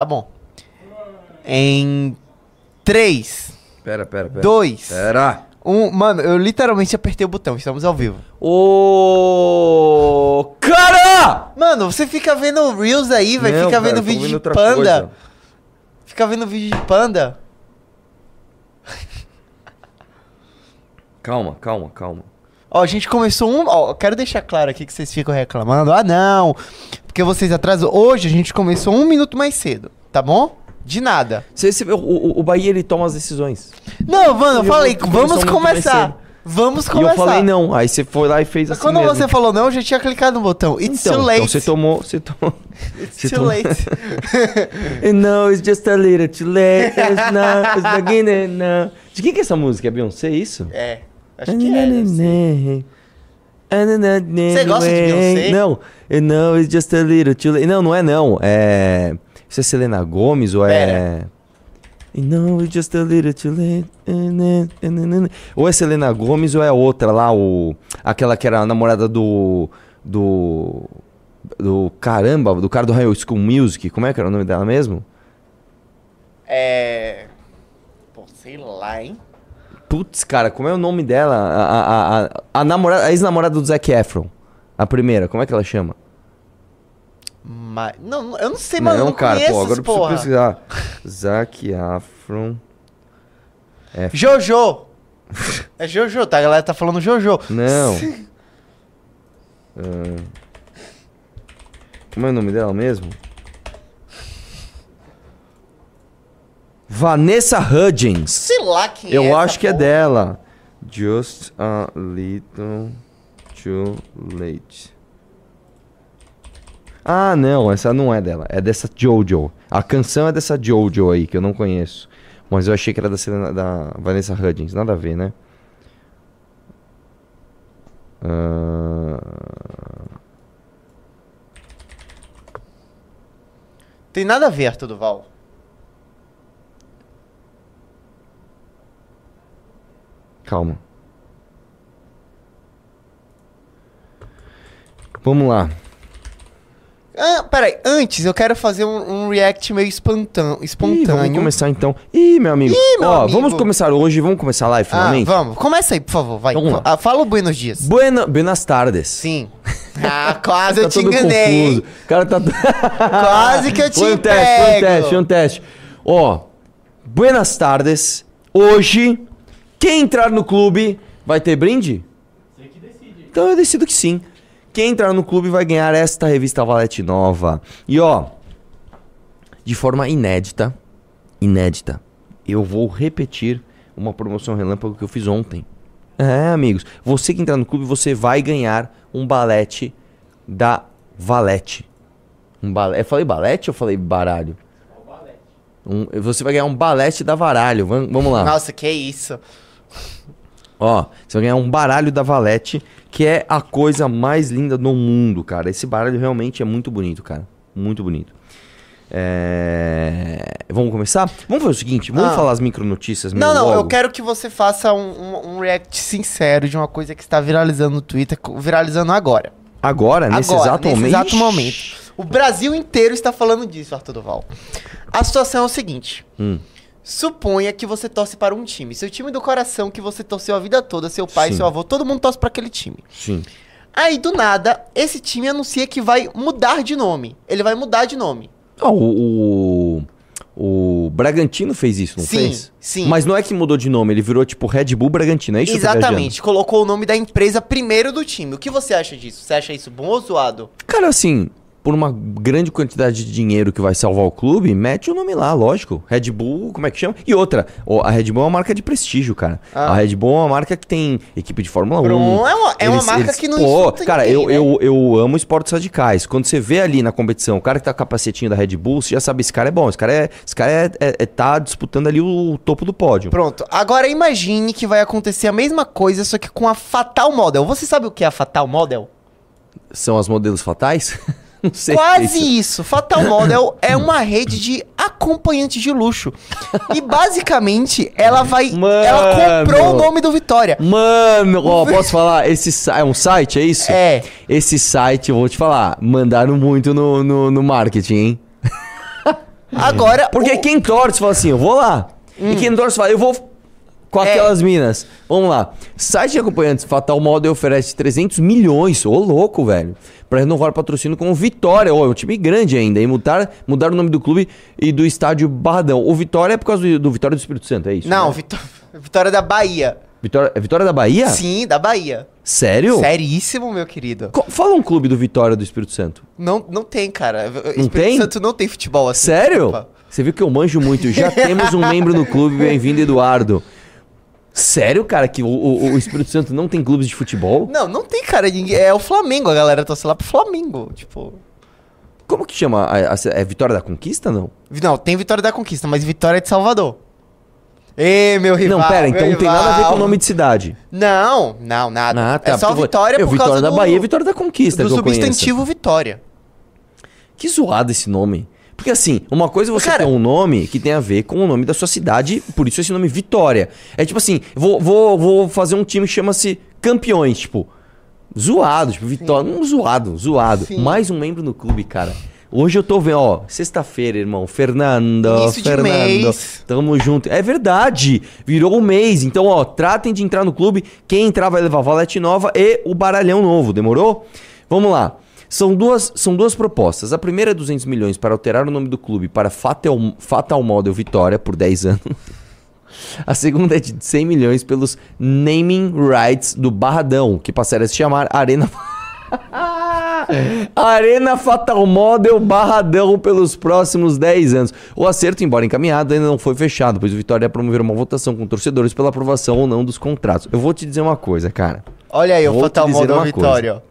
Tá bom. Em 3, Pera, pera, pera. 2, Pera. 1. Mano, eu literalmente apertei o botão, estamos ao vivo. Ô. Cara! Mano, você fica vendo Reels aí, velho. Fica cara, vendo vídeo de panda. coisa. Fica vendo vídeo de panda. Calma, calma, calma. Ó, a gente começou um. Ó, quero deixar claro aqui que vocês ficam reclamando. Ah, não. Porque vocês atrasam. Hoje a gente começou um minuto mais cedo, tá bom? De nada. Você, você- o, o, Bahia, ele toma as decisões. Não, mano, eu Eu falei, vamos começar. Vamos E começar. eu falei não. Aí você foi lá e fez Mas assim quando mesmo. você falou não, eu já tinha clicado no botão. It's então, too late. Então você tomou... Você tomou... It's você too tomou- late. no, it's just a little too late. It's not, it's beginning now. De quem que é essa música? É Beyoncé, isso? é. Acho que é. deve ser. Você gosta de Beyoncé? Não. No, it's just a little too late. Não, não é não. É... Isso é Selena Gomes ou é... No, it's just a little too late. Ou é Selena Gomes ou é outra lá, o... Aquela que era a namorada do... Do... Do caramba, do cara do High School Music. Como é que era o nome dela mesmo? É. Pô, sei lá, hein? Putz, cara, como é o nome dela? A, a, a, a, namorada, a ex-namorada do Zac Efron. A primeira, como é que ela chama? Mas. Não, eu não sei, mano. não, eu não cara, pô, agora eu preciso porra. pesquisar. Zac Efron. Jojo! É Jojo, tá? A galera tá falando Jojo. Não. Ah, como é o nome dela mesmo? Vanessa Hudgens. Sei lá quem é. Eu acho que é porra. dela. Just a little too late. Ah, não, essa não é dela. É dessa Jojo. A canção é dessa Jojo aí, que eu não conheço. Mas eu achei que era da, Selena- da Vanessa Hudgens. Nada a ver, né? Ah, Tem nada a ver, Arthur Duval. Calma. Vamos lá. Ah, peraí, antes eu quero fazer um, um react meio espontâneo. Ih, vamos começar então. Ih, meu amigo. Ih, meu Ó, amigo. vamos começar hoje. Vamos começar a live ah, finalmente? vamos. Começa aí, por favor, vai. Vamos lá. Ah, fala o buenos dias. Buena, buenas tardes. Sim. Ah, quase eu Tá te todo enganei. confuso. O cara tá. Quase que eu te Foi um teste, foi um teste, foi um teste. Ó, buenas tardes. Hoje, quem entrar no clube vai ter brinde? Você que decide. Então eu decido que sim. Quem entrar no clube vai ganhar esta revista Valete nova. E ó, de forma inédita, inédita, eu vou repetir uma promoção relâmpago que eu fiz ontem. É, amigos, você que entrar no clube, você vai ganhar um balete da Valete. Um balete. Eu falei balete ou falei baralho? Um, você vai ganhar um balete da Varalho. Vam- Vamos lá. Nossa, que isso. Ó, você vai ganhar um baralho da Valete, que é a coisa mais linda do mundo, cara. Esse baralho realmente é muito bonito, cara. Muito bonito. É... Vamos começar? Vamos fazer o seguinte, vamos Ah. falar as micronotícias Não, não, eu logo? quero que você faça um, um- um react sincero de uma coisa que está viralizando no Twitter, viralizando agora. Agora, nesse agora, exato nesse momento? exato momento. O Brasil inteiro está falando disso, Arthur Duval. A situação é o seguinte. Hum. Suponha que você torce para um time. Seu time do coração que você torceu a vida toda, seu pai, Sim. seu avô, todo mundo torce para aquele time. Sim. Aí, do nada, esse time anuncia que vai mudar de nome. Ele vai mudar de nome. Ah, o, o, o Bragantino fez isso, não Sim, fez? sim. Mas não é que mudou de nome, ele virou tipo Red Bull Bragantino, é isso Exatamente. Colocou o nome da empresa primeiro do time. O que você acha disso? Você acha isso bom ou zoado? Cara, assim, por uma grande quantidade de dinheiro que vai salvar o clube, mete o nome lá, lógico. Red Bull, como é que chama? E outra, a Red Bull é uma marca de prestígio, cara. Ah. A Red Bull é uma marca que tem equipe de Fórmula 1. Pronto, é uma- é uma marca que não Pô, cara, ninguém, eu, né? eu, eu amo esportes radicais. Quando você vê ali na competição o cara que tá com o capacetinho da Red Bull, você já sabe, esse cara é bom. Esse cara é, esse cara é, é- é- tá disputando ali o topo do pódio. Pronto. Agora imagine que vai acontecer a mesma coisa, só que com a Fatal Model. Você sabe o que é a Fatal Model? São as modelos fatais? Não sei. Quase isso. isso. Fatal Model é uma rede de acompanhantes de luxo. E basicamente, ela vai. Mano. Ela comprou o nome do Vitória. Mano, ó, posso falar? Esse é um site, é isso? É. Esse site, eu vou te falar, mandaram muito no, no, no marketing, hein? Agora. Porque o- quem torce fala assim, eu vou lá. E quem torce fala, eu vou com É. aquelas minas. Vamos lá. Site de acompanhantes Fatal Model oferece 300 milhões, ô louco, velho, pra renovar o patrocínio com o Vitória. Ó, é um time grande ainda. E mudar, mudar o nome do clube e do estádio Barradão. O Vitória é por causa do, do Vitória do Espírito Santo, é isso? Não, né? Vitó- Vitória da Bahia. Vitória, é Vitória da Bahia? Sim, da Bahia. Sério? Seríssimo, meu querido. Co- Fala um clube do Vitória do Espírito Santo. Não, não tem, cara. Não Espírito tem? Santo não tem futebol assim. Sério? desculpa. Você viu que eu manjo muito. Já temos um membro no clube. Bem-vindo, Eduardo. Sério, cara, que o, o- o Espírito Santo não tem clubes de futebol? Não, não tem, cara. É o Flamengo, a galera torce lá pro Flamengo. Tipo. Como que chama? A- a- é Vitória da Conquista, não? Não, tem Vitória da Conquista, mas Vitória é de Salvador. Ê, meu rival. não, pera, então não tem nada a ver com o nome de cidade. Não, não, nada. Ah, tá. é só Vitória eu, por Vitória causa da do, Bahia Vitória da Conquista do substantivo Vitória. Que zoado esse nome. Porque assim, uma coisa é você Cara- ter um nome que tem a ver com o nome da sua cidade, por isso esse nome Vitória. É tipo assim, vou, vou, vou fazer um time que chama-se Campeões, tipo, zoado, tipo, Vitória, um zoado, zoado. Sim. Mais um membro no clube, cara. Hoje eu tô vendo, ó, sexta-feira, irmão, Fernando, Início Fernando, tamo junto. É verdade, virou um mês. Então, ó, tratem de entrar no clube. Quem entrar vai levar valete nova e o baralhão novo, demorou? Vamos lá. São duas, são duas propostas. A primeira é 200 milhões para alterar o nome do clube para Fatal, Fatal Model Vitória por 10 anos. A segunda é de 100 milhões pelos naming rights do Barradão, que passaria a se chamar Arena... Arena Fatal Model Barradão pelos próximos 10 anos. O acerto, embora encaminhado, ainda não foi fechado, pois o Vitória ia promover uma votação com torcedores pela aprovação ou não dos contratos. Eu vou te dizer uma coisa, cara. Olha aí, Vou o Fatal Model Vitória. ó.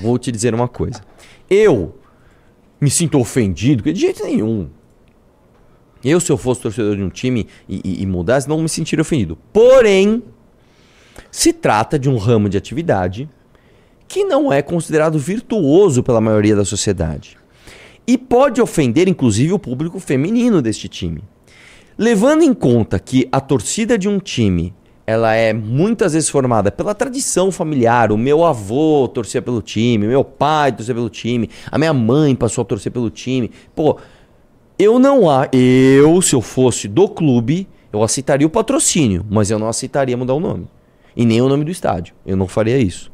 Vou te dizer uma coisa. Eu me sinto ofendido, de jeito nenhum. Eu, se eu fosse torcedor de um time e, e- e mudasse, não me sentiria ofendido. Porém, se trata de um ramo de atividade que não é considerado virtuoso pela maioria da sociedade. E pode ofender, inclusive, o público feminino deste time. Levando em conta que a torcida de um time ela é muitas vezes formada pela tradição familiar. O meu avô torcia pelo time, meu pai torcia pelo time, a minha mãe passou a torcer pelo time. Pô, eu não há. Eu, se eu fosse do clube, eu aceitaria o patrocínio, mas eu não aceitaria mudar o nome. E nem o nome do estádio. Eu não faria isso.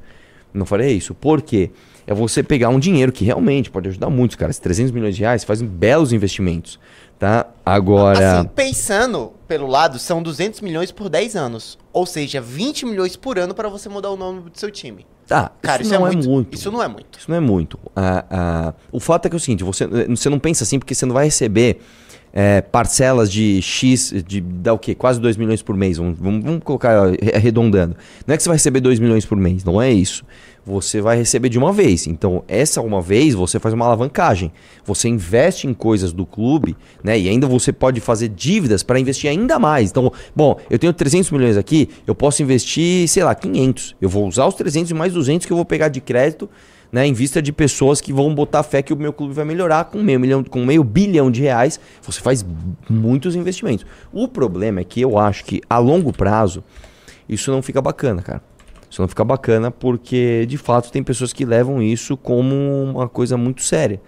Não faria isso. Por quê? É você pegar um dinheiro que realmente pode ajudar muito, cara. Esses 300 milhões de reais fazem belos investimentos. Tá? Agora. Assim, pensando pelo lado, são 200 milhões por 10 anos. Ou seja, 20 milhões por ano para você mudar o nome do seu time. tá, Cara, isso, não é, muito, Isso não é muito. Isso não é muito. Ah, ah, o fato é que é o seguinte, você, você não pensa assim porque você não vai receber é, parcelas de X, de dá o quê? Quase 2 milhões por mês. Vamos, vamos, vamos colocar arre- arredondando. Não é que você vai receber 2 milhões por mês, não é isso. Você vai receber de uma vez. Então, essa uma vez você faz uma alavancagem. Você investe em coisas do clube, né? E ainda você pode fazer dívidas para investir ainda mais. Então, bom, eu tenho 300 milhões aqui, eu posso investir, sei lá, 500. Eu vou usar os 300 e mais 200 que eu vou pegar de crédito né, em vista de pessoas que vão botar fé que o meu clube vai melhorar com meio, milhão, com meio bilhão de reais, você faz muitos investimentos. O problema é que eu acho que a longo prazo isso não fica bacana, cara. Isso não fica bacana porque de fato tem pessoas que levam isso como uma coisa muito séria.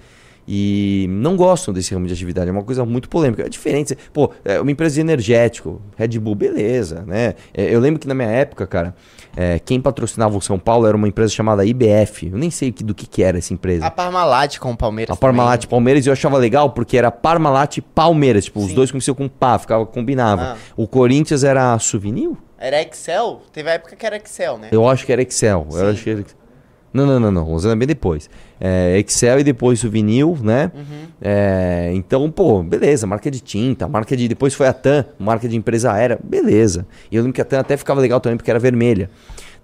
E não gostam desse ramo de atividade, é uma coisa muito polêmica. É diferente. Pô, é uma empresa de energético, Red Bull, beleza, né? É, Eu lembro que na minha época, cara, é, quem patrocinava o São Paulo era uma empresa chamada IBF. Eu nem sei do que, que era essa empresa. A Parmalat com o Palmeiras. A Parmalat também. Palmeiras eu achava legal porque era Parmalat Palmeiras. Tipo, os Sim. dois começavam com pá, ficava, combinava. Ah. O Corinthians era Souvenir? Era Excel? Teve a época que era Excel, né? Eu acho que era Excel. Eu Sim. acho que era... Não, não, não, não. Usando bem depois. É, Excel e depois Souvenir, né? Uhum. É, então, pô, beleza. Marca de tinta, marca de. Depois foi a TAM, marca de empresa aérea, beleza. E eu lembro que a TAM até ficava legal também porque era vermelha,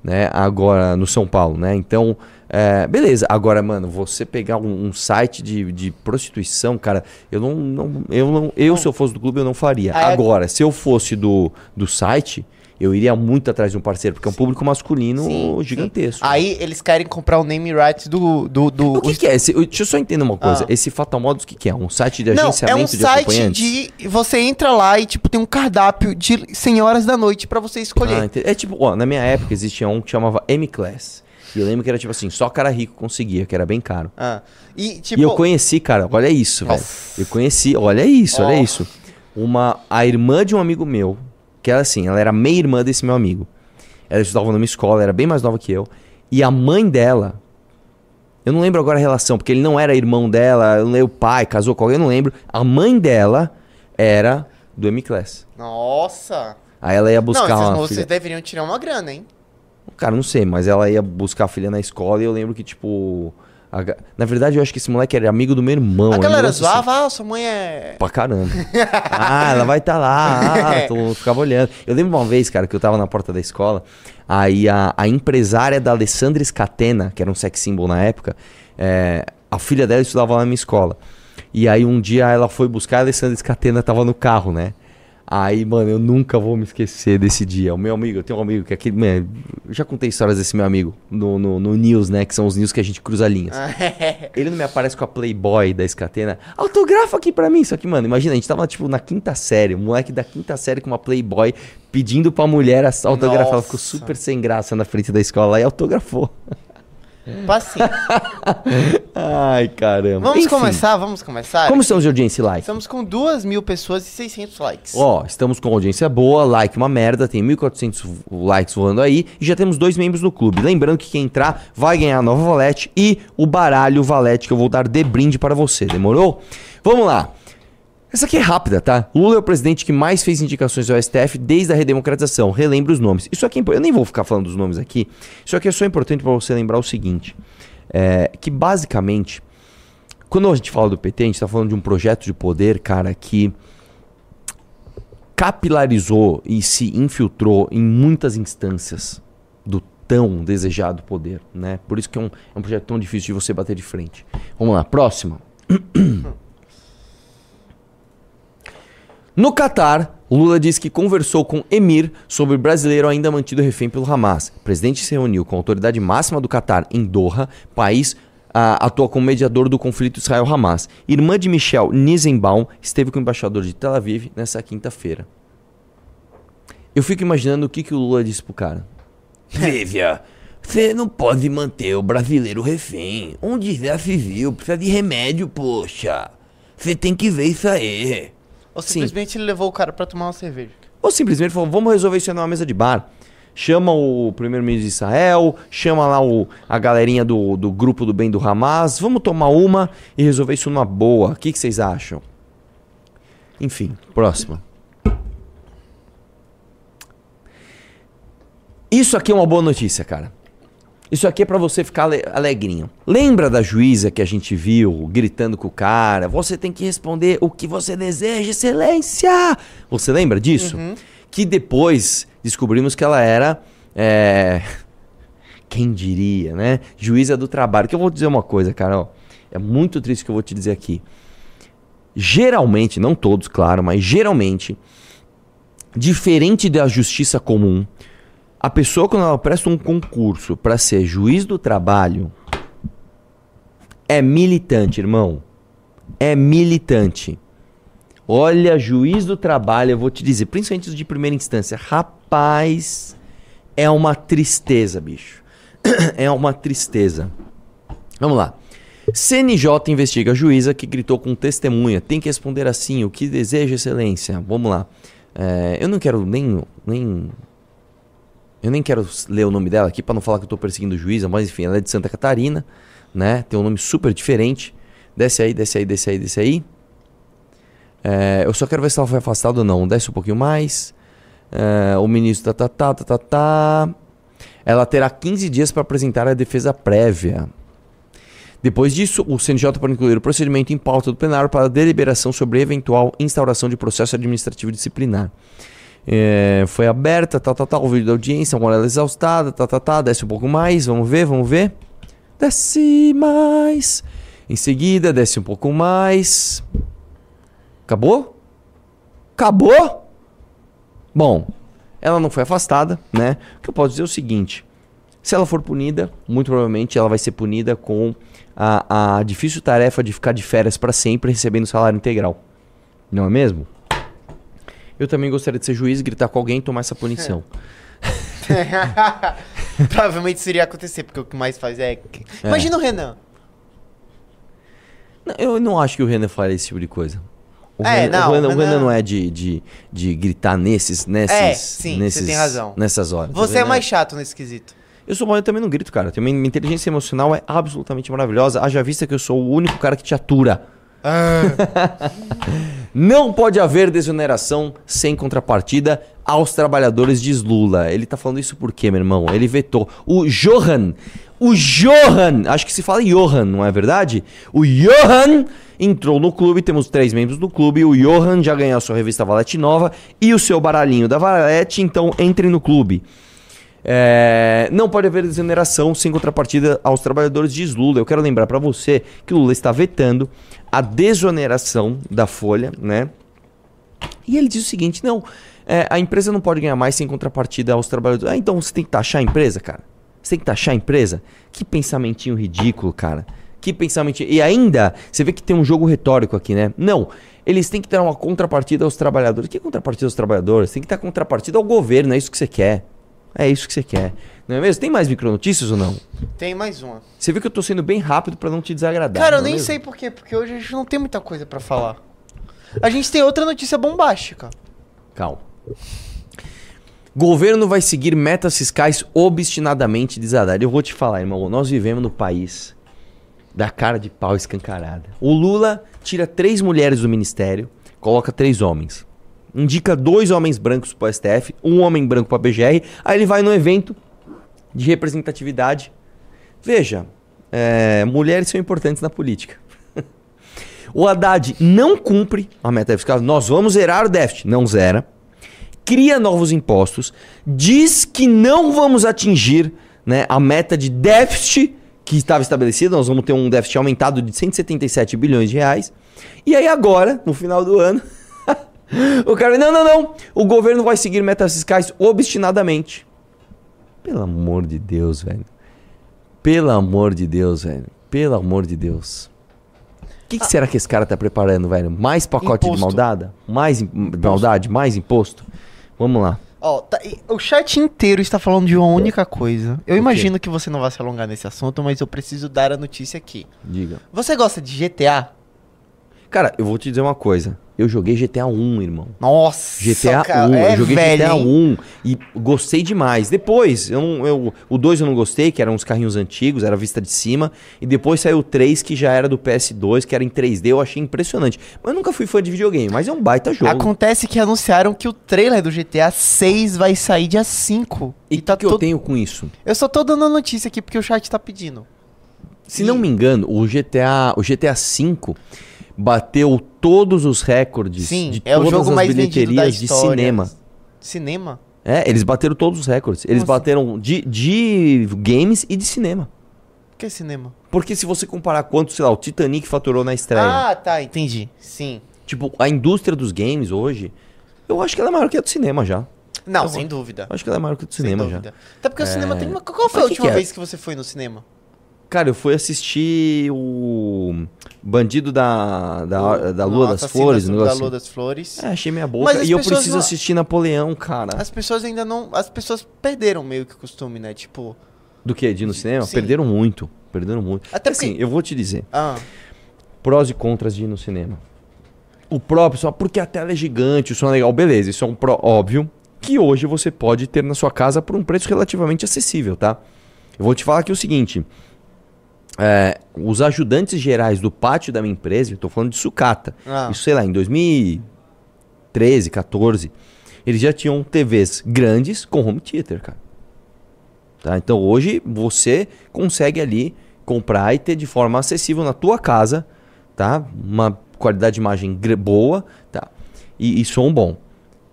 né? Agora no São Paulo, né? Então, é, beleza. Agora, mano, você pegar um, um site de, de prostituição, cara, eu não, não, eu não, eu se eu fosse do clube eu não faria. Agora, se eu fosse do, do site, eu iria muito atrás de um parceiro porque é um público masculino Sim, sim. gigantesco. Aí eles querem comprar o name rights do. do, do O que, que é? Esse, deixa eu só entender uma coisa. Ah. Esse Fatal Models, o que, que é? Um site de Não, é agenciamento um de site de. Você entra lá e, tipo, tem um cardápio de senhoras da noite pra você escolher. Ah, é tipo, ó, na minha época existia um que chamava M-Class. E eu lembro que era tipo assim, só cara rico conseguia, que era bem caro. Ah. E, tipo. E eu conheci, cara, olha isso, velho. Eu conheci, olha isso, olha Ó. isso. Uma, a irmã de um amigo meu, que era assim, ela era meia irmã desse meu amigo. Ela estudava numa escola, era bem mais nova que eu. E a mãe dela, eu não lembro agora a relação, porque ele não era irmão dela, eu não lembro o pai, casou com alguém, eu não lembro. A mãe dela era do M-Class. Nossa. Aí ela ia Não, buscar esses uma filha. deveriam tirar uma grana, hein? Cara, não sei, mas ela ia buscar a filha na escola e eu lembro que, tipo. A Na verdade, eu acho que esse moleque era amigo do meu irmão. a galera negócio assim. zoava, ah, sua mãe é. Pra caramba. ah, ela vai estar lá. Ah, mundo ficava olhando. Eu lembro uma vez, cara, que eu tava na porta da escola. Aí a, a empresária da Alessandra Scatena, que era um sex symbol na época, é, a filha dela estudava lá na minha escola. E aí um dia ela foi buscar a Alessandra Scatena, tava no carro, né? Aí, mano, eu nunca vou me esquecer desse dia. O meu amigo, eu tenho um amigo que é aquele. mano, eu já contei histórias desse meu amigo no, no, no News, né? Que são os news que a gente cruza linhas. Ele não me aparece com a Playboy da Scatena. Autografa aqui pra mim. Só que, mano, imagina, a gente tava, tipo, na quinta série. Um moleque da quinta série com uma Playboy pedindo pra mulher autografar. Ela ficou super sem graça na frente da escola e autografou. Paciência. Ai, caramba. Vamos Enfim, começar, vamos começar? Como estamos de audiência e like? Estamos com 2 mil pessoas e 600 likes. Ó, estamos com audiência boa, like uma merda, tem 1.400 likes voando aí e já temos dois membros no clube. Lembrando que quem entrar vai ganhar a nova valete e o baralho valete que eu vou dar de brinde para você, demorou? Vamos lá. Essa aqui é rápida, tá? Lula é o presidente que mais fez indicações ao STF desde a redemocratização. Relembre os nomes. Isso aqui, é eu nem vou ficar falando dos nomes aqui. Isso aqui é só importante para você lembrar o seguinte: é, que basicamente, quando a gente fala do PT, a gente tá falando de um projeto de poder, cara, que capilarizou e se infiltrou em muitas instâncias do tão desejado poder, né? Por isso que é um, é um projeto tão difícil de você bater de frente. Vamos lá, próxima. No Catar, Lula diz que conversou com Emir sobre o brasileiro ainda mantido refém pelo Hamas. O presidente se reuniu com a autoridade máxima do Catar em Doha, país ah, atua como mediador do conflito Israel-Hamas. Irmã de Michel Nizenbaum esteve com o embaixador de Tel Aviv nessa quinta-feira. Eu fico imaginando o que, que o Lula disse pro cara. Vívia, você não pode manter o brasileiro refém. Onde já se viu, precisa de remédio, poxa. Você tem que ver isso aí. Ou Sim. simplesmente ele levou o cara pra tomar uma cerveja. Ou simplesmente falou, vamos resolver isso numa mesa de bar. Chama o primeiro-ministro de Israel, chama lá o, a galerinha do, do grupo do bem do Hamas, vamos tomar uma e resolver isso numa boa. O que, que vocês acham? Enfim, próxima. Isso aqui é uma boa notícia, cara. Isso aqui é pra você ficar ale- alegrinho. Lembra da juíza que a gente viu gritando com o cara? Você tem que responder o que você deseja, excelência! Você lembra disso? Que depois descobrimos que ela era. é, Quem diria, né? Juíza do trabalho. Que eu vou dizer uma coisa, cara. ó. É muito triste o que eu vou te dizer aqui. Geralmente, não todos, claro, mas geralmente, diferente da justiça comum, a pessoa, quando ela presta um concurso para ser juiz do trabalho, é militante, irmão. É militante. Olha, juiz do trabalho, eu vou te dizer, principalmente os de primeira instância, rapaz, é uma tristeza, bicho. é uma tristeza. Vamos lá. CNJ investiga a juíza que gritou com testemunha. Tem que responder assim: o que deseja, excelência? Vamos lá. É, eu não quero nem, nem eu nem quero ler o nome dela aqui para não falar que eu tô perseguindo juíza, mas enfim, ela é de Santa Catarina, né? Tem um nome super diferente. Desce aí, desce aí, desce aí, desce aí. É, eu só quero ver se ela foi afastada ou não. Desce um pouquinho mais. É, o ministro tá, tá, tá, tá, tá, tá. Ela terá 15 dias para apresentar a defesa prévia. Depois disso, o CNJ pode incluir o procedimento em pauta do plenário para deliberação sobre eventual instauração de processo administrativo disciplinar. É, foi aberta, tal, tal, tal, o vídeo da audiência, uma hora exaustada, tal, tal, tal, desce um pouco mais, vamos ver, vamos ver. Desce mais. Em seguida, desce um pouco mais. Acabou? Acabou? Bom, ela não foi afastada, né? O que eu posso dizer é o seguinte: se ela for punida, muito provavelmente ela vai ser punida com a, a difícil tarefa de ficar de férias para sempre recebendo salário integral. Não é mesmo? Eu também gostaria de ser juiz, gritar com alguém e tomar essa punição. Provavelmente isso iria acontecer, porque o que mais faz é. Imagina o Renan. Não, eu não acho que o Renan faria esse tipo de coisa. O É, Renan, não, o Renan, o o Renan não é de, de, de gritar nesses, nesses, É, sim, você nesses, tem razão. nessas horas. Você é mais chato nesse quesito. Eu sou bom, eu também não grito, cara. Minha inteligência emocional é absolutamente maravilhosa. Haja vista que eu sou o único cara que te atura. Não pode haver desoneração sem contrapartida aos trabalhadores, diz Lula. Ele tá falando isso por quê, meu irmão? Ele vetou. O Johan, o Johan, acho que se fala Johan, não é verdade? O Johan entrou no clube, temos três membros do clube. O Johan já ganhou a sua revista Valete Nova e o seu baralhinho da Valete, então entre no clube. É, não pode haver desoneração sem contrapartida aos trabalhadores, diz Lula. Eu quero lembrar para você que Lula está vetando a desoneração da folha, né? E ele diz o seguinte: não, é, a empresa não pode ganhar mais sem contrapartida aos trabalhadores. Ah, então você tem que taxar a empresa, cara? Você tem que taxar a empresa? Que pensamentinho ridículo, cara. Que pensamento. E ainda, você vê que tem um jogo retórico aqui, né? Não. Eles têm que dar uma contrapartida aos trabalhadores. Que contrapartida aos trabalhadores? Tem que dar contrapartida ao governo, é isso que você quer. É isso que você quer. Não é mesmo? Tem mais micronotícias ou não? Tem mais uma. Você viu que eu tô sendo bem rápido pra não te desagradar. Cara, eu é nem mesmo? sei por quê, porque hoje a gente não tem muita coisa pra falar. A gente tem outra notícia bombástica. Calma. Governo vai seguir metas fiscais obstinadamente, diz Haddad. Eu vou te falar, irmão. Nós vivemos no país da cara de pau escancarada. O Lula tira três mulheres do ministério, coloca três homens. Indica dois homens brancos para STF, um homem branco para BGR. Aí ele vai no evento de representatividade. Veja, é, mulheres são importantes na política. O Haddad não cumpre a meta fiscal. Nós vamos zerar o déficit. Não zera. Cria novos impostos. Diz que não vamos atingir né, a meta de déficit que estava estabelecida. Nós vamos ter um déficit aumentado de 177 bilhões de reais. E aí agora, no final do ano, o cara... Não, não, não. O governo vai seguir metas fiscais obstinadamente. Pelo amor de Deus, velho. Pelo amor de Deus, velho. Pelo amor de Deus. O que, que será que esse cara tá preparando, velho? Mais pacote de Imposto. maldada? Mais im- maldade? Mais imposto? Vamos lá. Ó, tá- o chat inteiro está falando de uma única coisa. Eu imagino que você não vai se alongar nesse assunto, mas eu preciso dar a notícia aqui. Diga. Você gosta de GTA? Cara, eu vou te dizer uma coisa. Eu joguei GTA 1, irmão. Nossa, GTA cara, 1, é eu joguei velho, GTA hein? 1 e gostei demais. Depois, eu, não- eu- o 2 eu não gostei, que eram uns carrinhos antigos, era vista de cima. E depois saiu o 3, que já era do PS2, que era em 3D, eu achei impressionante. Mas eu nunca fui fã de videogame, mas é um baita jogo. Acontece que anunciaram que o trailer do GTA 6 vai sair dia 5. E o tá que, que eu tenho com isso? Eu só tô dando a notícia aqui porque o chat tá pedindo. Se não me engano, o GTA, o GTA V bateu todos os recordes Sim, de é o todas jogo as mais bilheterias de cinema. Cinema? É, eles bateram todos os recordes. Eles assim? bateram de, de games e de cinema. O que é cinema? Porque se você comparar quanto, sei lá, o Titanic faturou na estreia. Ah, tá, entendi. Sim. Tipo, a indústria dos games hoje, eu acho que ela é maior que a do cinema já. Não, Eu sem dúvida. Acho que ela é maior que a do cinema já. Até porque o cinema É. tem uma. Qual foi Mas a que última que é? vez que você foi no cinema? Cara, eu fui assistir o Bandido da, da, da Lua No das Flores, da negócio Lua assim. das Flores. É, achei minha boca. Mas E eu preciso não- assistir Napoleão, cara. As pessoas ainda não. As pessoas perderam meio que o costume, né? Tipo. Do que? De ir no cinema? Sim. Perderam muito. Perderam muito. Até assim, porque- eu vou te dizer. Ah, Prós e contras de ir no cinema. O próprio, só porque a tela é gigante, o som é legal. Beleza, isso é um pró óbvio. Que hoje você pode ter na sua casa por um preço relativamente acessível, tá? Eu vou te falar aqui o seguinte. É, os ajudantes gerais do pátio da minha empresa, tô falando de sucata. Ah. Isso, sei lá, em 2013, 14, eles já tinham TVs grandes com home theater, cara. Tá? Então hoje você consegue ali comprar e ter de forma acessível na tua casa, tá? Uma qualidade de imagem boa, tá? E, e som bom.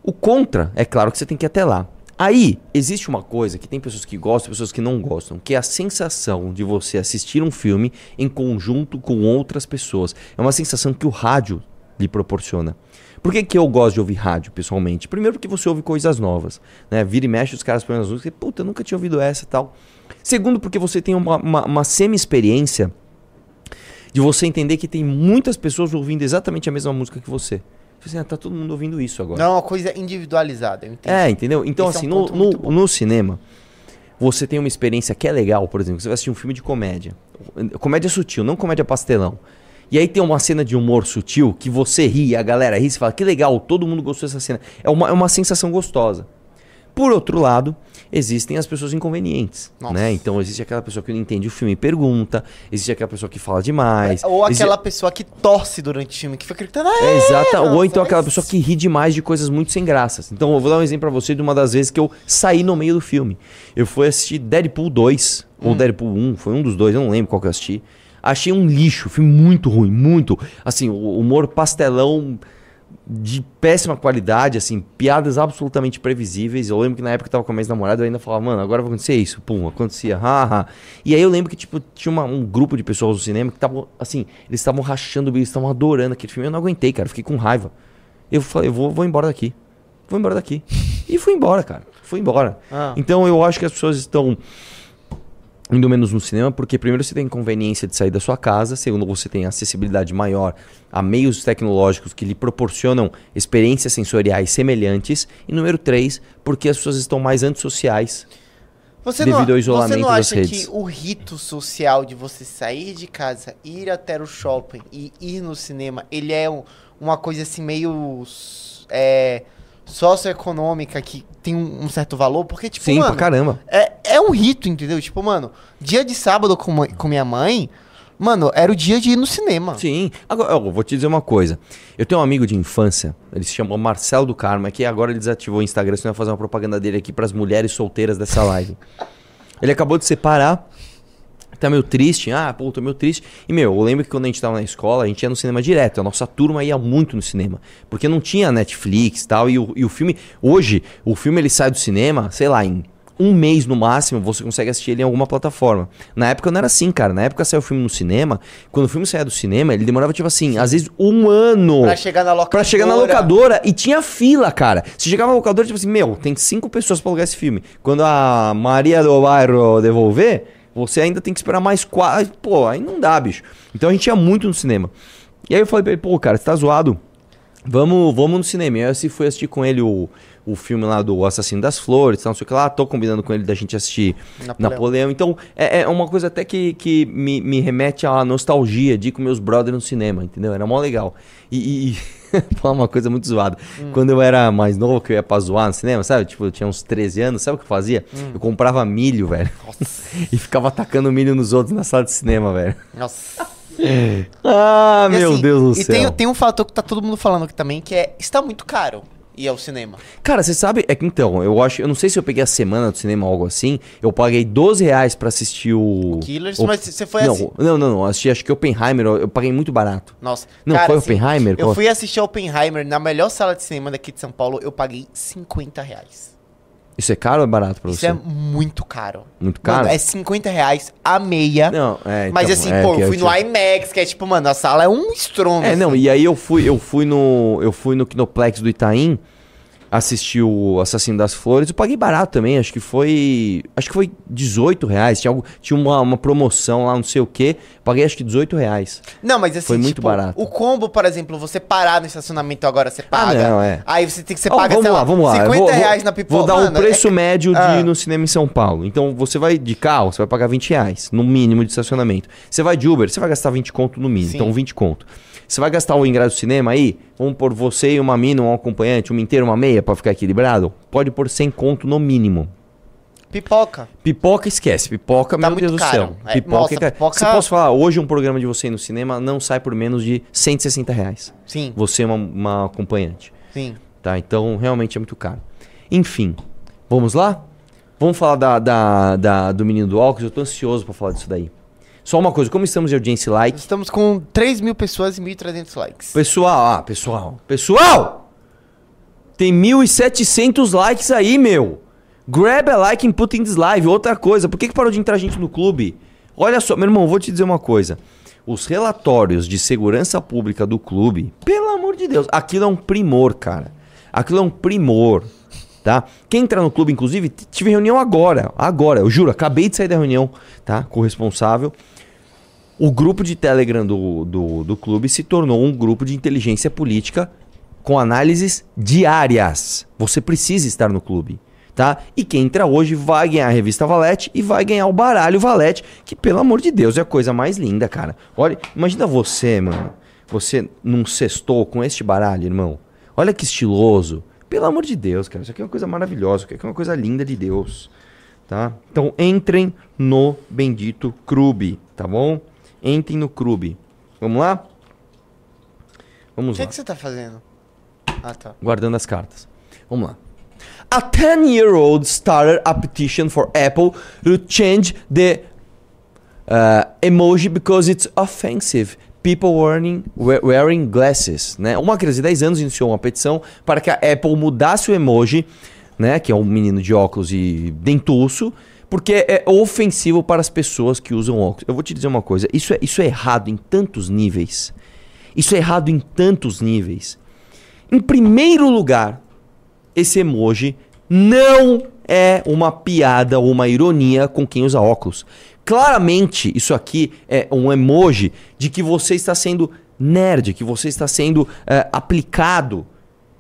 O contra, é claro que você tem que ir até lá. Aí, existe uma coisa que tem pessoas que gostam e pessoas que não gostam, que é a sensação de você assistir um filme em conjunto com outras pessoas. É uma sensação que o rádio lhe proporciona. Por que, que eu gosto de ouvir rádio, pessoalmente? Primeiro porque você ouve coisas novas, né? Vira e mexe, os caras põem as músicas puta, eu nunca tinha ouvido essa e tal. Segundo porque você tem uma, uma, uma semi-experiência de você entender que tem muitas pessoas ouvindo exatamente a mesma música que você. Assim, ah, tá todo mundo ouvindo isso agora. Não é uma coisa individualizada, eu entendo. É, entendeu? Então, Esse é um assim, no, ponto muito no, bom. no cinema, você tem uma experiência que é legal, por exemplo, você vai assistir um filme de comédia. Comédia sutil, não comédia pastelão. E aí tem uma cena de humor sutil que você ri, a galera ri, você fala, que legal, todo mundo gostou dessa cena. É uma, é uma sensação gostosa. Por outro lado, existem as pessoas inconvenientes, Nossa. né? Então existe aquela pessoa que não entende o filme e pergunta, existe aquela pessoa que fala demais. Ou existe- aquela pessoa que torce durante o filme, que fica gritando. "Ah, é, exata. Ou nossa, então aquela pessoa que ri demais de coisas muito sem graças. Então eu vou dar um exemplo pra você de uma das vezes que eu saí no meio do filme. Eu fui assistir Deadpool 2, ou Deadpool 1, foi um dos dois, eu não lembro qual que eu assisti. Achei um lixo, filme muito ruim, muito. Assim, o humor pastelão de péssima qualidade, assim, piadas absolutamente previsíveis. Eu lembro que na época que eu tava com a minha namorada, eu ainda falava, mano, agora vai acontecer isso. Pum, acontecia, haha. E aí eu lembro que, tipo, tinha uma- um grupo de pessoas no cinema que estavam, assim, eles estavam rachando o bico, estavam adorando aquele filme. Eu não aguentei, cara, fiquei com raiva. Eu falei, eu vou, vou embora daqui. Vou embora daqui. E fui embora, cara. Fui embora. Ah. Então eu acho que as pessoas estão indo menos no cinema, porque primeiro você tem conveniência de sair da sua casa, segundo você tem acessibilidade maior a meios tecnológicos que lhe proporcionam experiências sensoriais semelhantes, e número três, porque as pessoas estão mais antissociais. Você devido não, ao isolamento você não acha que o rito social de você sair de casa, ir até o shopping e ir no cinema, ele é um- uma coisa assim meio é, socioeconômica que tem um, um certo valor? Porque, tipo, Sim, mano, pra caramba. é, é um rito, entendeu? Tipo, mano, dia de sábado com, com minha mãe, mano, era o dia de ir no cinema. Sim. Agora, eu vou te dizer uma coisa. Eu tenho um amigo de infância, ele se chama Marcelo do Carmo, que agora ele desativou o Instagram, senão eu ia fazer uma propaganda dele aqui pras mulheres solteiras dessa live. ele acabou de separar, tá meio triste. Ah, pô, tô meio triste. E, meu, eu lembro que quando a gente tava na escola, a gente ia no cinema direto. A nossa turma ia muito no cinema. Porque não tinha Netflix e tal. E o, e o filme, hoje, o filme ele sai do cinema, sei lá, em um mês no máximo, você consegue assistir ele em alguma plataforma. Na época não era assim, cara. Na época saiu o filme no cinema. Quando o filme saía do cinema, ele demorava, tipo assim, às vezes um ano. Pra chegar na locadora. Pra chegar na locadora e tinha fila, cara. Você chegava na locadora, tipo assim, meu, tem cinco pessoas pra alugar esse filme. Quando a Maria do Bairro devolver, você ainda tem que esperar mais quatro. Pô, aí não dá, bicho. Então a gente ia muito no cinema. E aí eu falei pra ele, pô, cara, você tá zoado. Vamos, vamos no cinema. E aí eu fui assistir com ele o, o filme lá do Assassino das Flores, não sei o que lá. Tô combinando com ele da gente assistir Napoleão. Napoleão. Então, é, é uma coisa até que, que me, me remete à nostalgia de ir com meus brothers no cinema, entendeu? Era mó legal. E, e falar uma coisa muito zoada. Hum. Quando eu era mais novo, que eu ia pra zoar no cinema, sabe? Tipo, eu tinha uns 13 anos, sabe o que eu fazia? Hum. Eu comprava milho, velho. e ficava atacando milho nos outros na sala de cinema, velho. Nossa. Ah, E meu assim, Deus do e céu. tem, tem um fator que tá todo mundo falando aqui também, que é, está muito caro ir ao cinema. Cara, você sabe, é que então, eu acho, eu não sei se eu peguei a semana do cinema ou algo assim, eu paguei 12 reais pra assistir o... Killers, o- mas você foi não, assim... não, não, não, assisti acho que Oppenheimer, eu, eu paguei muito barato. Nossa. Não, cara, foi assim, Oppenheimer? Eu Qual- fui assistir Oppenheimer na melhor sala de cinema daqui de São Paulo, eu paguei 50 reais. Isso é caro ou é barato pra Isso você? é muito caro. Muito caro? Mano, é 50 reais a meia. Não, é, mas então, assim, é pô, eu eu fui no tinha- IMAX, que é tipo, mano, a sala é um estrondo. É, não, assim. e aí eu fui, eu fui no, eu fui no Kinoplex do Itaim, assisti o Assassino das Flores, eu paguei barato também, acho que foi, acho que foi 18 reais, tinha, algo, tinha uma, uma promoção lá, não sei o que, paguei acho que 18 reais. Não, mas assim, Foi muito tipo, barato. o combo, por exemplo, você parar no estacionamento agora, você paga. não, é. Aí você tem que você paga, vamos sei lá, vamos lá. 50 Eu vou, reais vou- na pipoca. Vou dar Mano, o preço é- médio de Ah. ir no cinema em São Paulo. Então, você vai de carro, você vai pagar 20 reais, no mínimo de estacionamento. Você vai de Uber, você vai gastar 20 conto no mínimo. Sim. Então, 20 conto. Você vai gastar o ingresso do cinema aí, vamos pôr você e uma mina, um acompanhante, uma inteira, uma meia, pra ficar equilibrado? Pode pôr 100 conto no mínimo. Pipoca. Pipoca esquece, pipoca, Tá meu Deus caro. do céu. É, pipoca, nossa, é caro. pipoca- Se posso falar, hoje um programa de você no cinema não sai por menos de 160 reais. Sim, Você é uma, uma acompanhante. sim. Tá? Então, realmente é muito caro. Enfim, vamos lá? Vamos falar da, da- da- do menino do óculos? Eu tô ansioso pra falar disso daí. Só uma coisa, como estamos de audiência e like? Estamos com 3 mil pessoas e 1.300 likes. Pessoal, ah, pessoal, pessoal! Tem 1.700 likes aí, meu! Grab a like and put in this live. Outra coisa, por que, que parou de entrar gente no clube? Olha só, meu irmão, vou te dizer uma coisa. Os relatórios de segurança pública do clube, pelo amor de Deus, aquilo é um primor, cara. Aquilo é um primor, tá? Quem entrar no clube, inclusive, tive reunião agora, agora, eu juro, acabei de sair da reunião, tá? Com o responsável. O grupo de Telegram do, do, do clube se tornou um grupo de inteligência política com análises diárias. Você precisa estar no clube. Tá? E quem entra hoje vai ganhar a revista Valete e vai ganhar o baralho Valete, que pelo amor de Deus é a coisa mais linda, cara. Olha, imagina você, mano. Você num sextou com este baralho, irmão. Olha que estiloso. Pelo amor de Deus, cara. Isso aqui é uma coisa maravilhosa. Isso aqui é uma coisa linda de Deus. Tá? Então entrem no bendito Clube, tá bom? Entrem no Clube. Vamos lá? Vamos O que, lá. que você tá fazendo? Ah, tá. Guardando as cartas. Vamos lá. A 10-year-old started a petition for Apple to change the uh, emoji because it's offensive. People wearing, we- wearing glasses. Né? Uma criança de 10 anos iniciou uma petição para que a Apple mudasse o emoji, né? que é um menino de óculos e dentuço, porque é ofensivo para as pessoas que usam óculos. Eu vou te dizer uma coisa: isso é, isso é errado em tantos níveis. Isso é errado em tantos níveis. Em primeiro lugar, esse emoji não é uma piada ou uma ironia com quem usa óculos. Claramente, isso aqui é um emoji de que você está sendo nerd, que você está sendo eh, aplicado,